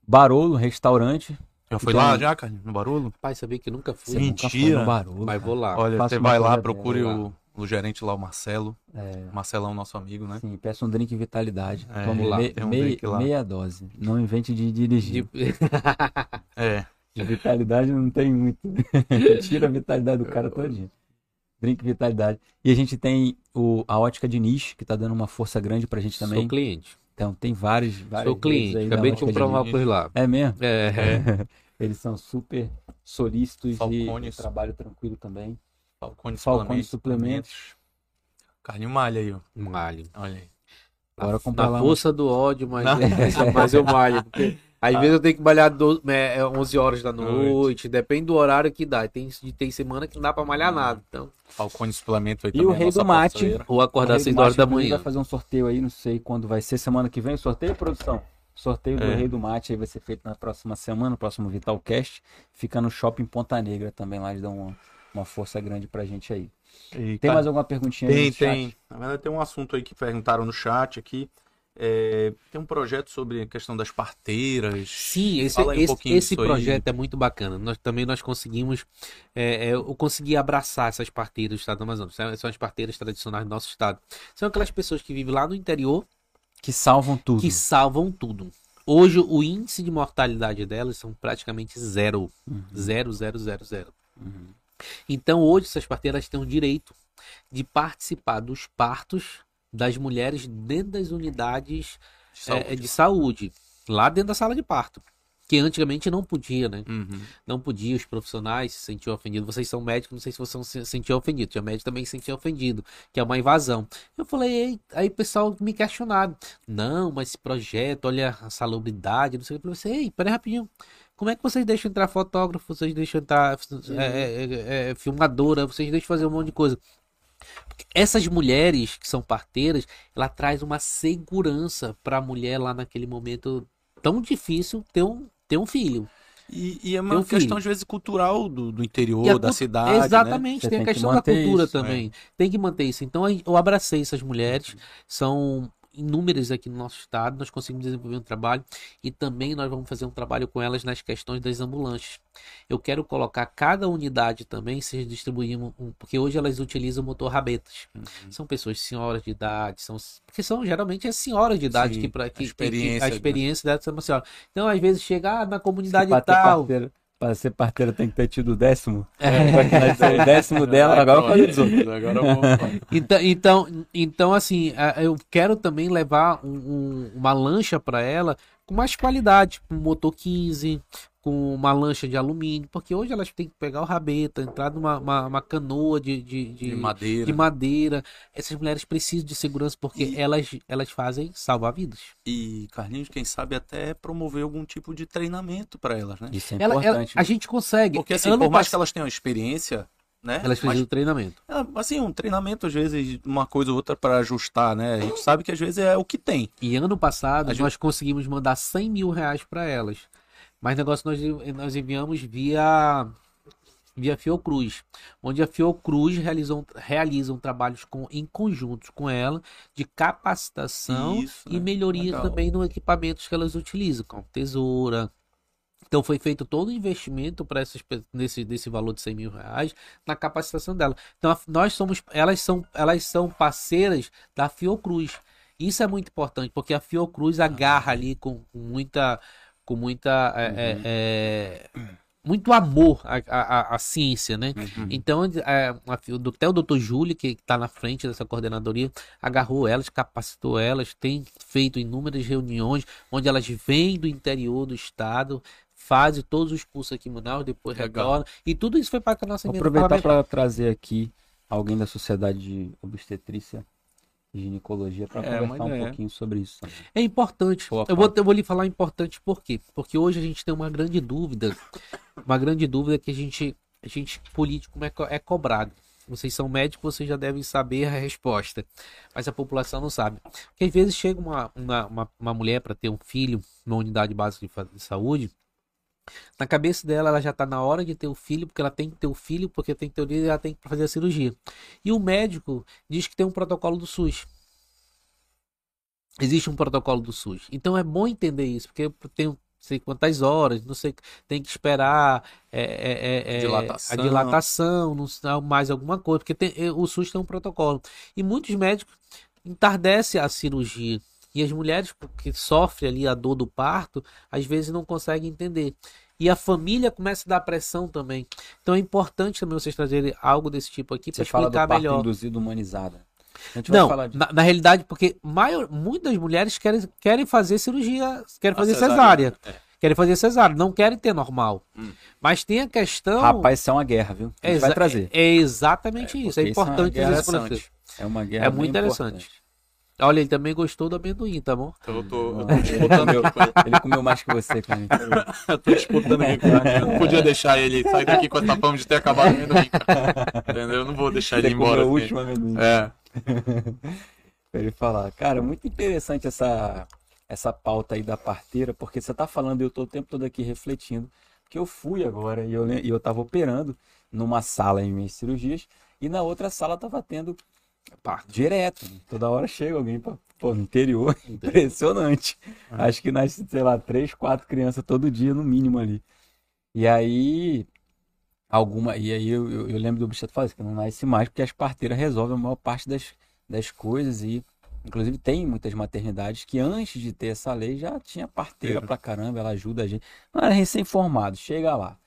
Barolo Restaurante. Já foi lá já, Carlinhos, no Barolo? Pai, sabia que nunca fui. Você Mentira. Nunca Barolo, Mas vou lá. Olha, você vai lá, procure o, o gerente lá, o Marcelo. É. Marcelão, nosso amigo, né? Sim, peça um drink vitalidade. É, Vamos lá. Me, um meia, meia dose. Não invente de dirigir. De... é. De vitalidade não tem muito. Tira a vitalidade do cara todinho. Drink vitalidade. E a gente tem o, a ótica de niche, que tá dando uma força grande pra gente também. Sou cliente. Então, tem vários. vários Sou cliente. Acabei de comprar uma por lá. É mesmo? É. é. Eles são super solícitos e trabalho tranquilo também. Falcone, Falcone suplementos. suplementos. Carne malha aí, ó. Malho. Olha aí. Bora comprar na lá. força do ódio, mas, mas eu malho. Porque às ah. vezes eu tenho que malhar do, é, 11 é, horas da noite, depende do horário que dá. Tem, tem semana que não dá pra malhar nada. Então... Falcone suplemento aí E o rei do mate. Parceira. Vou acordar às 6 horas da manhã. vai fazer um sorteio aí, não sei quando vai ser, semana que vem. Sorteio, produção? Sorteio do é. Rei do Mate aí vai ser feito na próxima semana, no próximo Vitalcast. Fica no Shopping Ponta Negra também, lá eles dão uma, uma força grande pra gente aí. E, tem cara, mais alguma perguntinha tem, aí? Tem, tem. Na verdade, tem um assunto aí que perguntaram no chat aqui. É, tem um projeto sobre a questão das parteiras. Sim, esse, Fala aí um esse, esse projeto é muito bacana. Nós também nós conseguimos, é, é, eu consegui abraçar essas parteiras do estado do Amazonas. São são as parteiras tradicionais do nosso estado. São aquelas pessoas que vivem lá no interior Que salvam tudo. que salvam tudo. Hoje o índice de mortalidade delas são praticamente zero. Uhum. Zero, zero, zero, zero. Uhum. Então hoje essas parteiras têm o direito de participar dos partos das mulheres dentro das unidades Saúde. é, de saúde, lá dentro da sala de parto. Que antigamente não podia, né? Uhum. Não podia, os profissionais se sentiam ofendidos. Vocês são médicos, não sei se vocês se sentiam ofendidos. Tinha médico também se sentia ofendido, que é uma invasão. Eu falei, "Ei", aí o pessoal me questionaram. Não, mas esse projeto, olha a salubridade, não sei o que. Eu falei, ei, peraí rapidinho. Como é que vocês deixam entrar fotógrafo, vocês deixam entrar é, é, filmadora, vocês deixam fazer um monte de coisa? Essas mulheres que são parteiras, ela traz uma segurança para a mulher lá naquele momento tão difícil ter um, ter um filho. E, e é uma um questão, filho. às vezes, cultural do, do interior, a da cidade. Né? Exatamente, Você tem a tem que questão da manter cultura isso, também. Tem que manter isso. Então eu abracei essas mulheres, são inúmeras aqui no nosso estado, nós conseguimos desenvolver um trabalho e também nós vamos fazer um trabalho com elas nas questões das ambulâncias. Eu quero colocar cada unidade também, se distribuímos, um, porque hoje elas utilizam motor rabetas. Uhum. São pessoas senhoras de idade, são porque são geralmente as senhoras de idade Sim, que, pra, a que, que- que- experiência, a né? experiência dela é uma senhora. Então às vezes chega ah, na comunidade tal, parteira- Pra ser parteira tem que ter tido o décimo. É. O décimo dela, agora eu falei dos outros. Agora eu vou. Então, então, então assim, eu quero também levar um- um- uma lancha para ela com mais qualidade, com motor 15, com uma lancha de alumínio, porque hoje elas têm que pegar o rabeta, entrar numa uma, uma canoa de, de, de, De madeira. de madeira. Essas mulheres precisam de segurança porque E- elas, elas fazem salvar vidas. E, Carlinhos, quem sabe até promover algum tipo de treinamento para elas, né? Isso é Ela- ela- importante. a gente consegue. Porque, assim, Ano por mais pass- que elas tenham experiência, né? elas precisam de treinamento. é, assim, um treinamento, às vezes, uma coisa ou outra para ajustar, né? A gente sabe que às vezes é o que tem. E ano passado A gente- nós conseguimos mandar 100 mil reais para elas. Mas negócio nós, nós enviamos via via Fiocruz, onde a Fiocruz realizam, realizam trabalhos com, em conjuntos com ela de capacitação Isso, e né? melhoria Legal. também no equipamentos que elas utilizam, como tesoura. Então foi feito todo o investimento para essas nesse, nesse valor de 100 mil reais na capacitação dela. Então nós somos, elas são, elas são parceiras da Fiocruz. Isso é muito importante porque a Fiocruz agarra ali com, com muita, com muita, é, é, é, muito amor à, à, à ciência, né? Então, é, até o doutor Júlio, que está na frente dessa coordenadoria, agarrou elas, capacitou elas, tem feito inúmeras reuniões onde elas vêm do interior do estado, fazem todos os cursos aqui em Manaus, depois retornam. E tudo isso foi para a nossa Vou aproveitar para trazer aqui alguém da Sociedade de Obstetrícia Ginecologia para É, conversar um ideia. pouquinho sobre isso. também. É importante. Eu vou, eu vou lhe falar importante por quê? Porque hoje a gente tem uma grande dúvida, uma grande dúvida que a gente, a gente político é, é cobrado. Vocês são médicos, vocês já devem saber a resposta, mas a população não sabe. Porque às vezes chega uma, uma, uma, uma mulher para ter um filho numa unidade básica de saúde, na cabeça dela ela já está na hora de ter o filho, porque ela tem que ter o filho, porque tem que ter o filho ela tem que fazer a cirurgia. E o médico diz que tem um protocolo do SUS. Existe um protocolo do SUS. Então é bom entender isso, porque tem não sei quantas horas, não sei, tem que esperar é, é, é, é, Dilatação. a dilatação, não sei, mais alguma coisa, porque tem- é, o SUS tem um protocolo. E muitos médicos entardecem a cirurgia. E as mulheres que sofrem ali a dor do parto, às vezes não conseguem entender. E a família começa a dar pressão também. Então é importante também vocês trazerem algo desse tipo aqui para Você fala do explicar parto melhor. induzido humanizado. A gente vai Não, de na, na realidade, porque maior, muitas mulheres querem, querem fazer cirurgia, querem fazer cesárea, cesárea. é. Querem fazer cesárea, não querem ter normal. Hum. Mas tem a questão. Rapaz, isso é uma guerra, viu? A é, gente vai trazer. é exatamente isso. É isso é importante dizer isso interessante. você. É uma guerra É muito interessante. importante. Olha, ele também gostou do amendoim, tá bom? Eu tô, eu tô ele, disputando comeu, aqui com ele. ele comeu mais que você, cara. Eu tô disputando aqui com ele. Eu não podia deixar ele sair daqui com essa fama de ter acabado o amendoim, cara. Entendeu? Eu não vou deixar ele Ele comeu embora. o assim. último amendoim. É. Pra ele falar. Cara, muito interessante essa, essa pauta aí da parteira, porque você tá falando e eu tô o tempo todo aqui refletindo. Porque eu fui agora e eu, e eu tava operando numa sala em minhas cirurgias e na outra sala tava tendo parto direto. Toda hora chega alguém pra Pô, no interior, impressionante. Ah. Acho que nasce, sei lá, três, quatro crianças todo dia, no mínimo ali. E aí, alguma. E aí eu, eu, eu lembro do falar isso, que não nasce mais, porque as parteiras resolvem a maior parte das, das coisas. E, inclusive, tem muitas maternidades que antes de ter essa lei já tinha parteira Teve. pra caramba, ela ajuda a gente. Não era recém-formado, chega lá.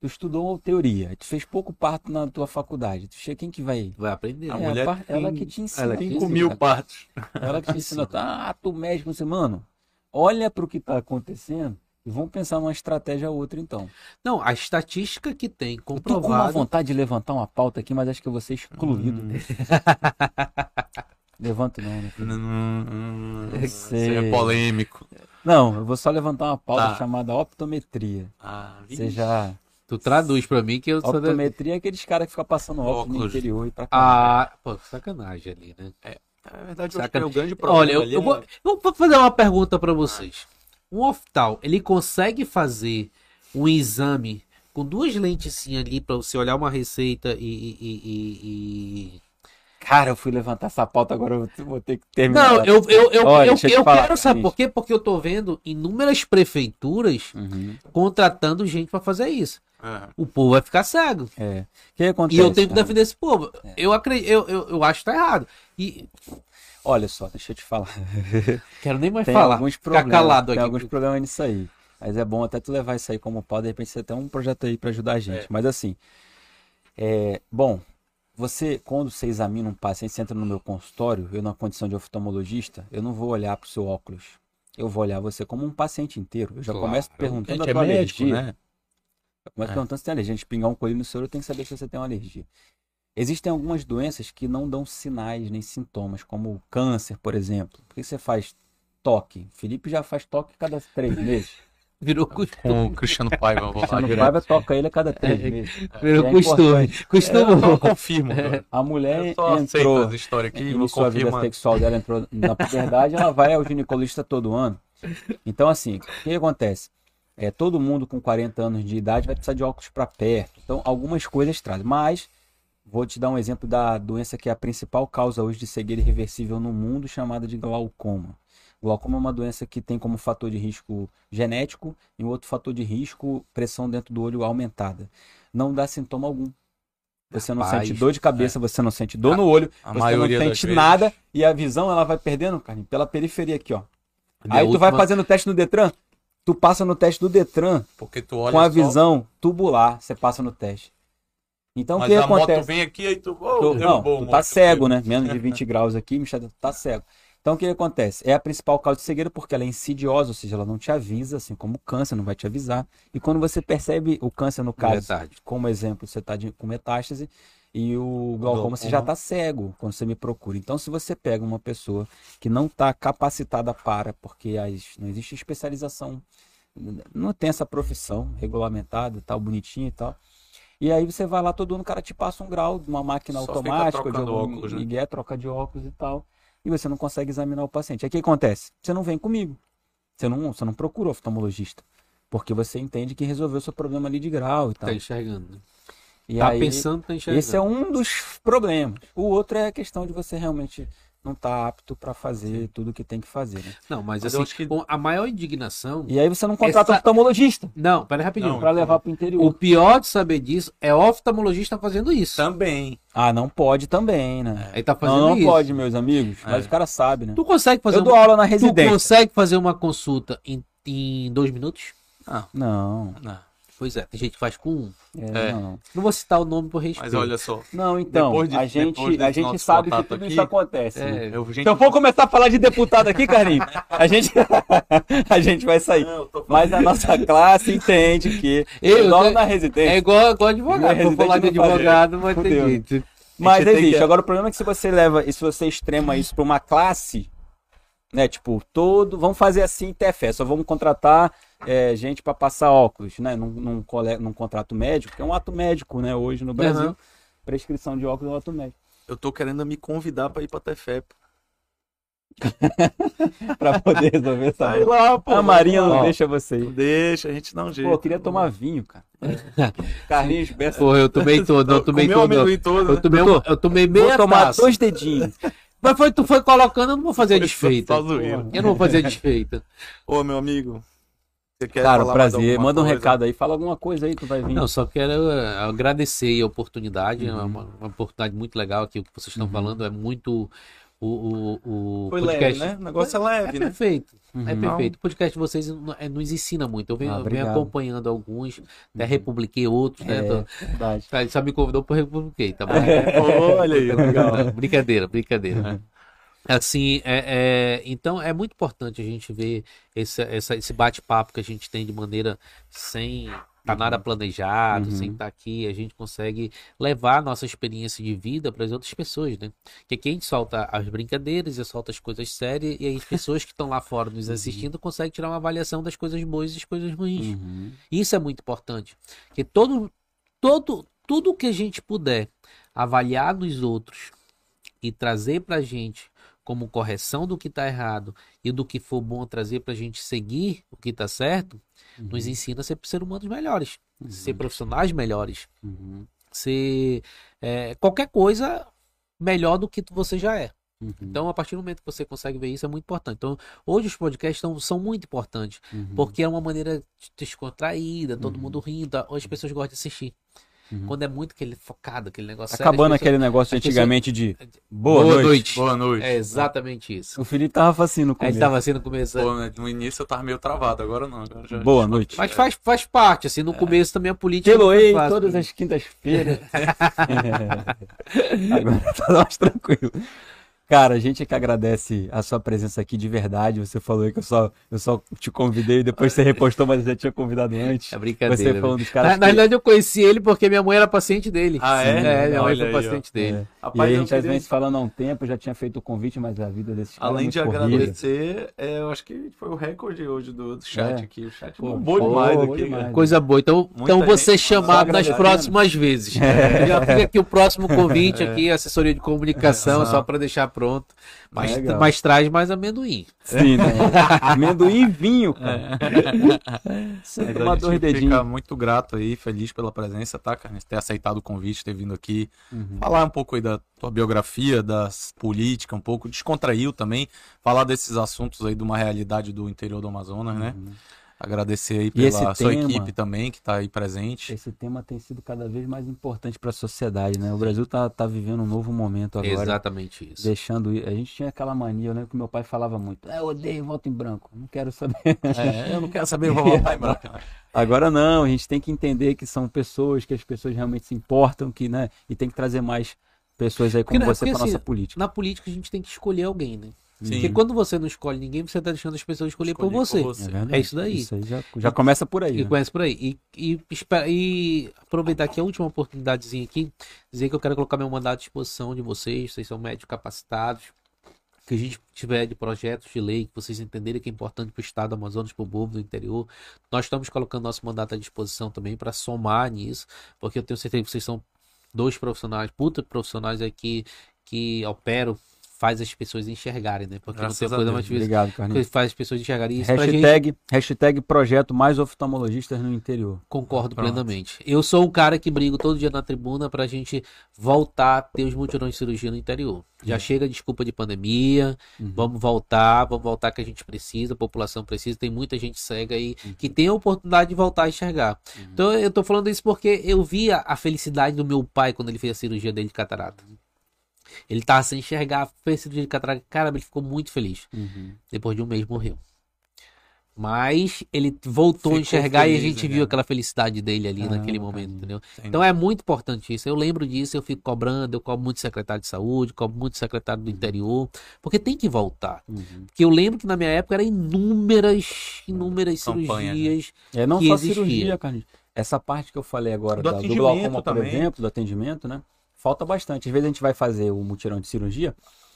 Tu estudou teoria, tu fez pouco parto na tua faculdade. Tu chega, quem que vai. Vai aprender. A É, mulher ela tem- que te ensina. ela que isso, ensina. mil cara. partes. Ela que te ensina. Ah, tu médico, você, mano, olha pro que tá acontecendo e vamos pensar numa estratégia ou outra então. Não, a estatística que tem Eu tô com uma comprovado. vontade de levantar uma pauta aqui, mas acho que eu vou ser excluído. Hum. Levanto não, né? Eu Isso sei. é polêmico. Não, eu vou só levantar uma pauta Tá. chamada optometria. Ah, Você já. Tu traduz pra mim que eu sou. da- Optometria é aqueles caras que ficam passando óculos no Óculos. interior e pra cá. Ah, pô, sacanagem ali, né? Na verdade, é o grande problema Olha, eu, ali eu é- vou, eu vou fazer uma pergunta pra vocês. Um oftal, ele consegue fazer um exame com duas lentes ali pra você olhar uma receita e. e- e- e- Cara, eu fui levantar essa pauta, agora eu vou- ter que terminar. Não, eu, eu, eu, Olha, eu, eu falar, quero saber por quê? Porque eu tô vendo inúmeras prefeituras Uhum, contratando gente pra fazer isso. É. O povo vai ficar cego. é. O que acontece? E eu tenho que defender esse povo. É. Eu, acredito, eu, eu, eu acho que tá errado. E Olha só, deixa eu te falar. quero nem mais Tem falar. alguns Ficar problemas. calado tem aqui. alguns problemas nisso aí. Mas é bom até tu levar isso aí como pau, de repente você tem um projeto aí pra ajudar a gente. É. Mas assim, é, bom, você, quando você examina um paciente, você entra no meu consultório, eu na condição de oftalmologista, eu não vou olhar pro seu óculos. Eu vou olhar você como um paciente inteiro. Eu já Claro. começo A perguntando gente a é tua médico, alergia. né? Eu começo É. perguntando se tem alergia. A gente pingar um coelho no seu, eu tenho que saber se você tem uma alergia. Existem algumas doenças que não dão sinais nem sintomas, como o câncer, por exemplo. Por que você faz toque? Felipe já faz toque cada três meses. Virou costume. Com o Cristiano Paiva, eu vou lá Cristiano direto. Paiva toca ele a cada três É, meses. Virou É costume. Costume. Eu não confirmo. cara. A mulher Eu entrou as histórias aqui, vou sua vida confirmar. sexual dela entrou na puberdade, ela vai ao ginecologista todo ano. Então, assim, o que acontece? É, todo mundo com 40 anos de idade vai precisar de óculos para perto. Então, algumas coisas trazem. Mas, vou te dar um exemplo da doença que é a principal causa hoje de cegueira irreversível no mundo, chamada de glaucoma. Glaucoma é uma doença que tem como fator de risco genético e outro fator de risco pressão dentro do olho aumentada. Não dá sintoma algum. Você não Rapaz, sente dor de cabeça, você não sente dor no olho, A você não sente vezes. nada e a visão ela vai perdendo, Carlinhos, pela periferia aqui, ó. Minha Aí tu vai última- fazendo o teste no Detran, tu passa no teste do Detran Porque tu olha com a só, visão tubular, você passa no teste. Então o mas que a acontece? moto vem aqui aí tu... Oh, Tu, não, derrubou tu tá moto. cego, né? Menos de 20 graus aqui, Michel, tu tá cego. Então o que acontece? É a principal causa de cegueira porque ela é insidiosa, ou seja, ela não te avisa, assim como o câncer não vai te avisar. E quando você percebe o câncer, no caso, Verdade. como exemplo, você está com metástase e o glaucoma você já está cego quando você me procura. Então, se você pega uma pessoa que não está capacitada para, porque as, não existe especialização, não tem essa profissão regulamentada, tal, bonitinha e tal. E aí você vai lá todo ano, o cara te passa um grau de uma máquina Só automática, de algum óculos, né? migué, troca de óculos e tal. E você não consegue examinar o paciente. Aí o que acontece? Você não vem comigo. Você não, você não procura oftalmologista. Porque você entende que resolveu seu problema ali de grau e tal. Tá enxergando. E tá aí, pensando, tá enxergando. esse é um dos problemas. O outro é a questão de você realmente não estar apto para fazer tudo o que tem que fazer. Né? Não, mas, Mas eu assim, acho que- a maior indignação. E aí você não contrata Essa- oftalmologista Não, pera rapidinho. Para levar para o O interior. pior de saber disso é o oftalmologista fazendo isso. Também. Ah, não pode também, né? Ele tá fazendo Não, não isso. pode, meus amigos. Mas É. o cara sabe, né? Tu consegue fazer Eu dou uma... aula na Tu residência. consegue fazer uma consulta em, em dois minutos? Não, Não. Pois é, tem gente que faz com um. é, É. não. Não vou citar o nome por respeito. Mas olha só. Não, então, de- a gente, a gente sabe que tudo aqui, isso acontece. né? É, Eu, gente, Se eu for começar a falar de deputado aqui, Carlinhos, a gente, a gente vai sair. Não, Mas a nossa classe entende que Eu- eu- na residência. É igual, igual advogado. Vou falar de advogado, vai ter jeito. Mas gente tem existe. que- Agora o problema é que se você leva, e se você extrema isso para uma classe, né? Tipo, todo. Vamos fazer assim, TFE, só vamos contratar é, gente para passar óculos, né? Num, num, cole- num contrato médico, que é um ato médico, né? Hoje no Brasil. Uhum. Prescrição de óculos é um ato médico. Eu tô querendo me convidar pra ir pra Tefep. Pra poder resolver essa. Sai lá, pô. A Marinha não Ó. deixa você Não ir. deixa, a gente dá um jeito. Pô, eu queria tomar vinho, cara. Carlinhos Bessa. Pô, eu tomei todo, eu tomei todo. todo, Eu né? tomei, eu tomei meia Vou tomar taça. dois dedinhos. Mas foi, tu foi colocando, eu não vou fazer desfeita. Eu não vou fazer a desfeita. Ô, meu amigo. Você quer Cara, prazer. Manda um coisa? recado aí. Fala alguma coisa aí, tu vai vir. Não, só quero eh, agradecer aí a oportunidade. É Uhum. uma, uma oportunidade muito legal aqui. O que vocês estão Uhum. falando é muito. O, o, o Foi podcast. leve, né? O negócio é É leve, né? perfeito. É Uhum. perfeito. O podcast de vocês é, nos ensina muito. Eu venho, Ah, venho acompanhando alguns, até republiquei outros, né? É, verdade. Tá, Ele só me convidou para republiquei, tá bom? Olha aí, legal. Brincadeira, brincadeira. Assim, é, é- então é muito importante a gente ver esse, essa- esse bate-papo que a gente tem de maneira sem tá nada planejado, Uhum. sem estar aqui, a gente consegue levar a nossa experiência de vida para as outras pessoas, né? Porque aqui a gente solta as brincadeiras, e solta as coisas sérias, e as pessoas que estão lá fora nos assistindo conseguem tirar uma avaliação das coisas boas e das coisas ruins. Uhum. Isso é muito importante. Porque todo, todo, tudo que a gente puder avaliar nos outros e trazer pra gente como correção do que tá errado e do que for bom trazer pra gente seguir o que tá certo, nos ensina a ser ser humanos melhores, ser profissionais melhores, Uhum. ser é, qualquer coisa melhor do que você já é. Uhum. Então, a partir do momento que você consegue ver isso, é muito importante. Então, hoje os podcasts são, são muito importantes. Uhum. Porque é uma maneira descontraída, todo Uhum. mundo rindo. As pessoas gostam de assistir. Uhum. Quando é muito aquele focado, aquele negócio sério, Acabando pessoas- aquele negócio pessoas- antigamente de boa, Boa noite. noite. Boa noite. É exatamente isso. O Felipe tava assim no Aí começo. ele tava assim no começo. Pô, né, no início eu tava meio travado, agora não. Agora já... Boa noite. Mas faz, faz parte, assim, no começo também a política. Fácil. todas as quintas-feiras. Agora tá mais tranquilo. Cara, a gente é que agradece a sua presença aqui de verdade. Você falou aí que eu só, eu só te convidei, depois você repostou, mas eu já tinha convidado antes. É brincadeira. Você falando dos Na, caras. na que- verdade, eu conheci ele porque minha mãe era paciente dele. Ah, é? É, minha mãe foi ó. paciente dele. É. E Rapaz, aí a gente às queria- vezes falando há um tempo, já tinha feito o convite, mas a vida desses caras Além é de corrida. agradecer, é, eu acho que foi o recorde hoje do, do chat É. aqui. O chat Pô, bombou demais aqui. demais. cara. Coisa boa. Então, Muita então você gente chamado nas próximas vezes. Já fica aqui o próximo convite aqui, assessoria de comunicação, É. só para deixar pronto. Mas, Legal. mas traz mais amendoim. Sim, né? Amendoim e vinho, cara. Sempre Mas uma a gente fica muito grato aí, feliz pela presença, tá, cara? Ter aceitado o convite, ter vindo aqui Uhum. falar um pouco aí da tua biografia, das políticas, um pouco, descontraiu também, falar desses assuntos aí de uma realidade do interior do Amazonas, né? Uhum. Agradecer aí pela sua tema- equipe também, que tá aí presente. Esse tema tem sido cada vez mais importante para a sociedade, né? O Brasil tá, tá vivendo um novo momento agora. Exatamente isso. Deixando. A gente tinha aquela mania, eu lembro que meu pai falava muito: "É, eu odeio voto em branco, não quero saber. É, eu não quero saber, votar em branco. Agora não, a gente tem que entender que são pessoas, que as pessoas realmente se importam, que, né? E tem que trazer mais pessoas aí como Porque, né, você para nossa assim, política. Na política a gente tem que escolher alguém, né? Sim. Porque quando você não escolhe ninguém, você tá deixando as pessoas escolher por você. por você. verdade. É isso daí. Isso aí já, já começa por aí. E né? conhece por aí. E, e, e aproveitar aqui a última oportunidadezinha aqui, dizer que eu quero colocar meu mandato à disposição de vocês, vocês são médicos capacitados, que a gente tiver de projetos de lei, que vocês entenderem que é importante para o Estado do Amazonas, para o povo do interior. Nós estamos colocando nosso mandato à disposição também para somar nisso, porque eu tenho certeza que vocês são dois profissionais, puta profissionais aqui que operam, faz as pessoas enxergarem, né? Porque Graças não tem coisa mais difícil Obrigado, que Carlinhos. faz as pessoas enxergarem isso pra gente. Hashtag, hashtag projeto mais oftalmologistas no interior. Concordo Pronto. plenamente. Eu sou um cara que brigo todo dia na tribuna pra gente voltar a ter os mutirões de cirurgia no interior. Já chega desculpa de pandemia, Uhum. vamos voltar, vamos voltar que a gente precisa, a população precisa, tem muita gente cega aí Uhum. que tem a oportunidade de voltar a enxergar. Então eu tô falando isso porque eu via a felicidade do meu pai quando ele fez a cirurgia dele de catarata. Ele tava sem enxergar, fez cirurgia de catarata, cara, ele ficou muito feliz. Uhum. Depois de um mês morreu. Mas ele voltou a Ficou enxergar e a feliz, gente né, viu cara? aquela felicidade dele ali Caramba, naquele momento, caramba. entendeu? Sem Então é muito importante isso. Eu lembro disso, eu fico cobrando, eu cobro muito secretário de saúde, cobro muito secretário do interior, porque tem que voltar. Uhum. Porque eu lembro que na minha época eram inúmeras, inúmeras Campanha, né? cirurgias. É não que só existia. cirurgia, Carlinhos. Essa parte que eu falei agora Do da- do atendimento glaucoma, por também. exemplo, do atendimento, né? Falta bastante. Às vezes a gente vai fazer o mutirão de cirurgia,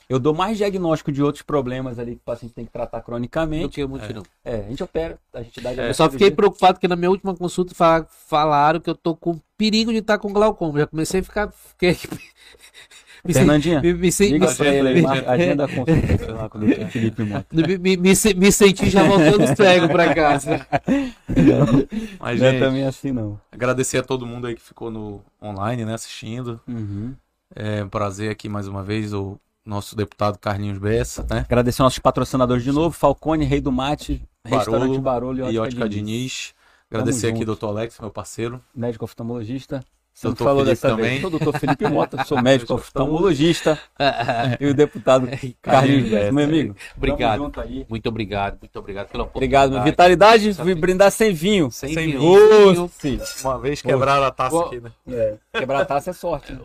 eu dou mais diagnóstico de outros problemas ali que o paciente tem que tratar Do cronicamente. que o mutirão. É, a gente opera, a gente dá Eu só fiquei preocupado porque na minha última consulta fa- falaram que eu tô com perigo de estar com glaucoma. Já comecei a ficar. Fiquei... me, Fernandinha, me, me, sen- liga me- pra ele aí, marca- agenda consulta lá, com o doutor Felipe Mota. Me, me, me, se- me senti já voltando cego pra casa. Mas, Não é gente, também assim, não. agradecer a todo mundo aí que ficou no online, né, assistindo. Uhum. É um prazer aqui mais uma vez. O nosso deputado Carlinhos Bessa, né? Agradecer nossos patrocinadores de novo, Falcone, Rei do Mate, Restaurante Barulho e Ótica Diniz. Agradecer aqui, doutor Alex, meu parceiro. Médico oftalmologista. Você doutor falou Felipe dessa também. vez. Sou doutor Felipe Mota, sou médico oftalmologista e o deputado Carlinhos Bessa. Meu amigo, obrigado. Muito obrigado, muito obrigado pela oportunidade. Obrigado, vitalidade, fui brindar sem vinho. Sem, sem vinho. vinho. Uma vez quebraram a taça aqui, né? É. Quebrar a taça é sorte. Né?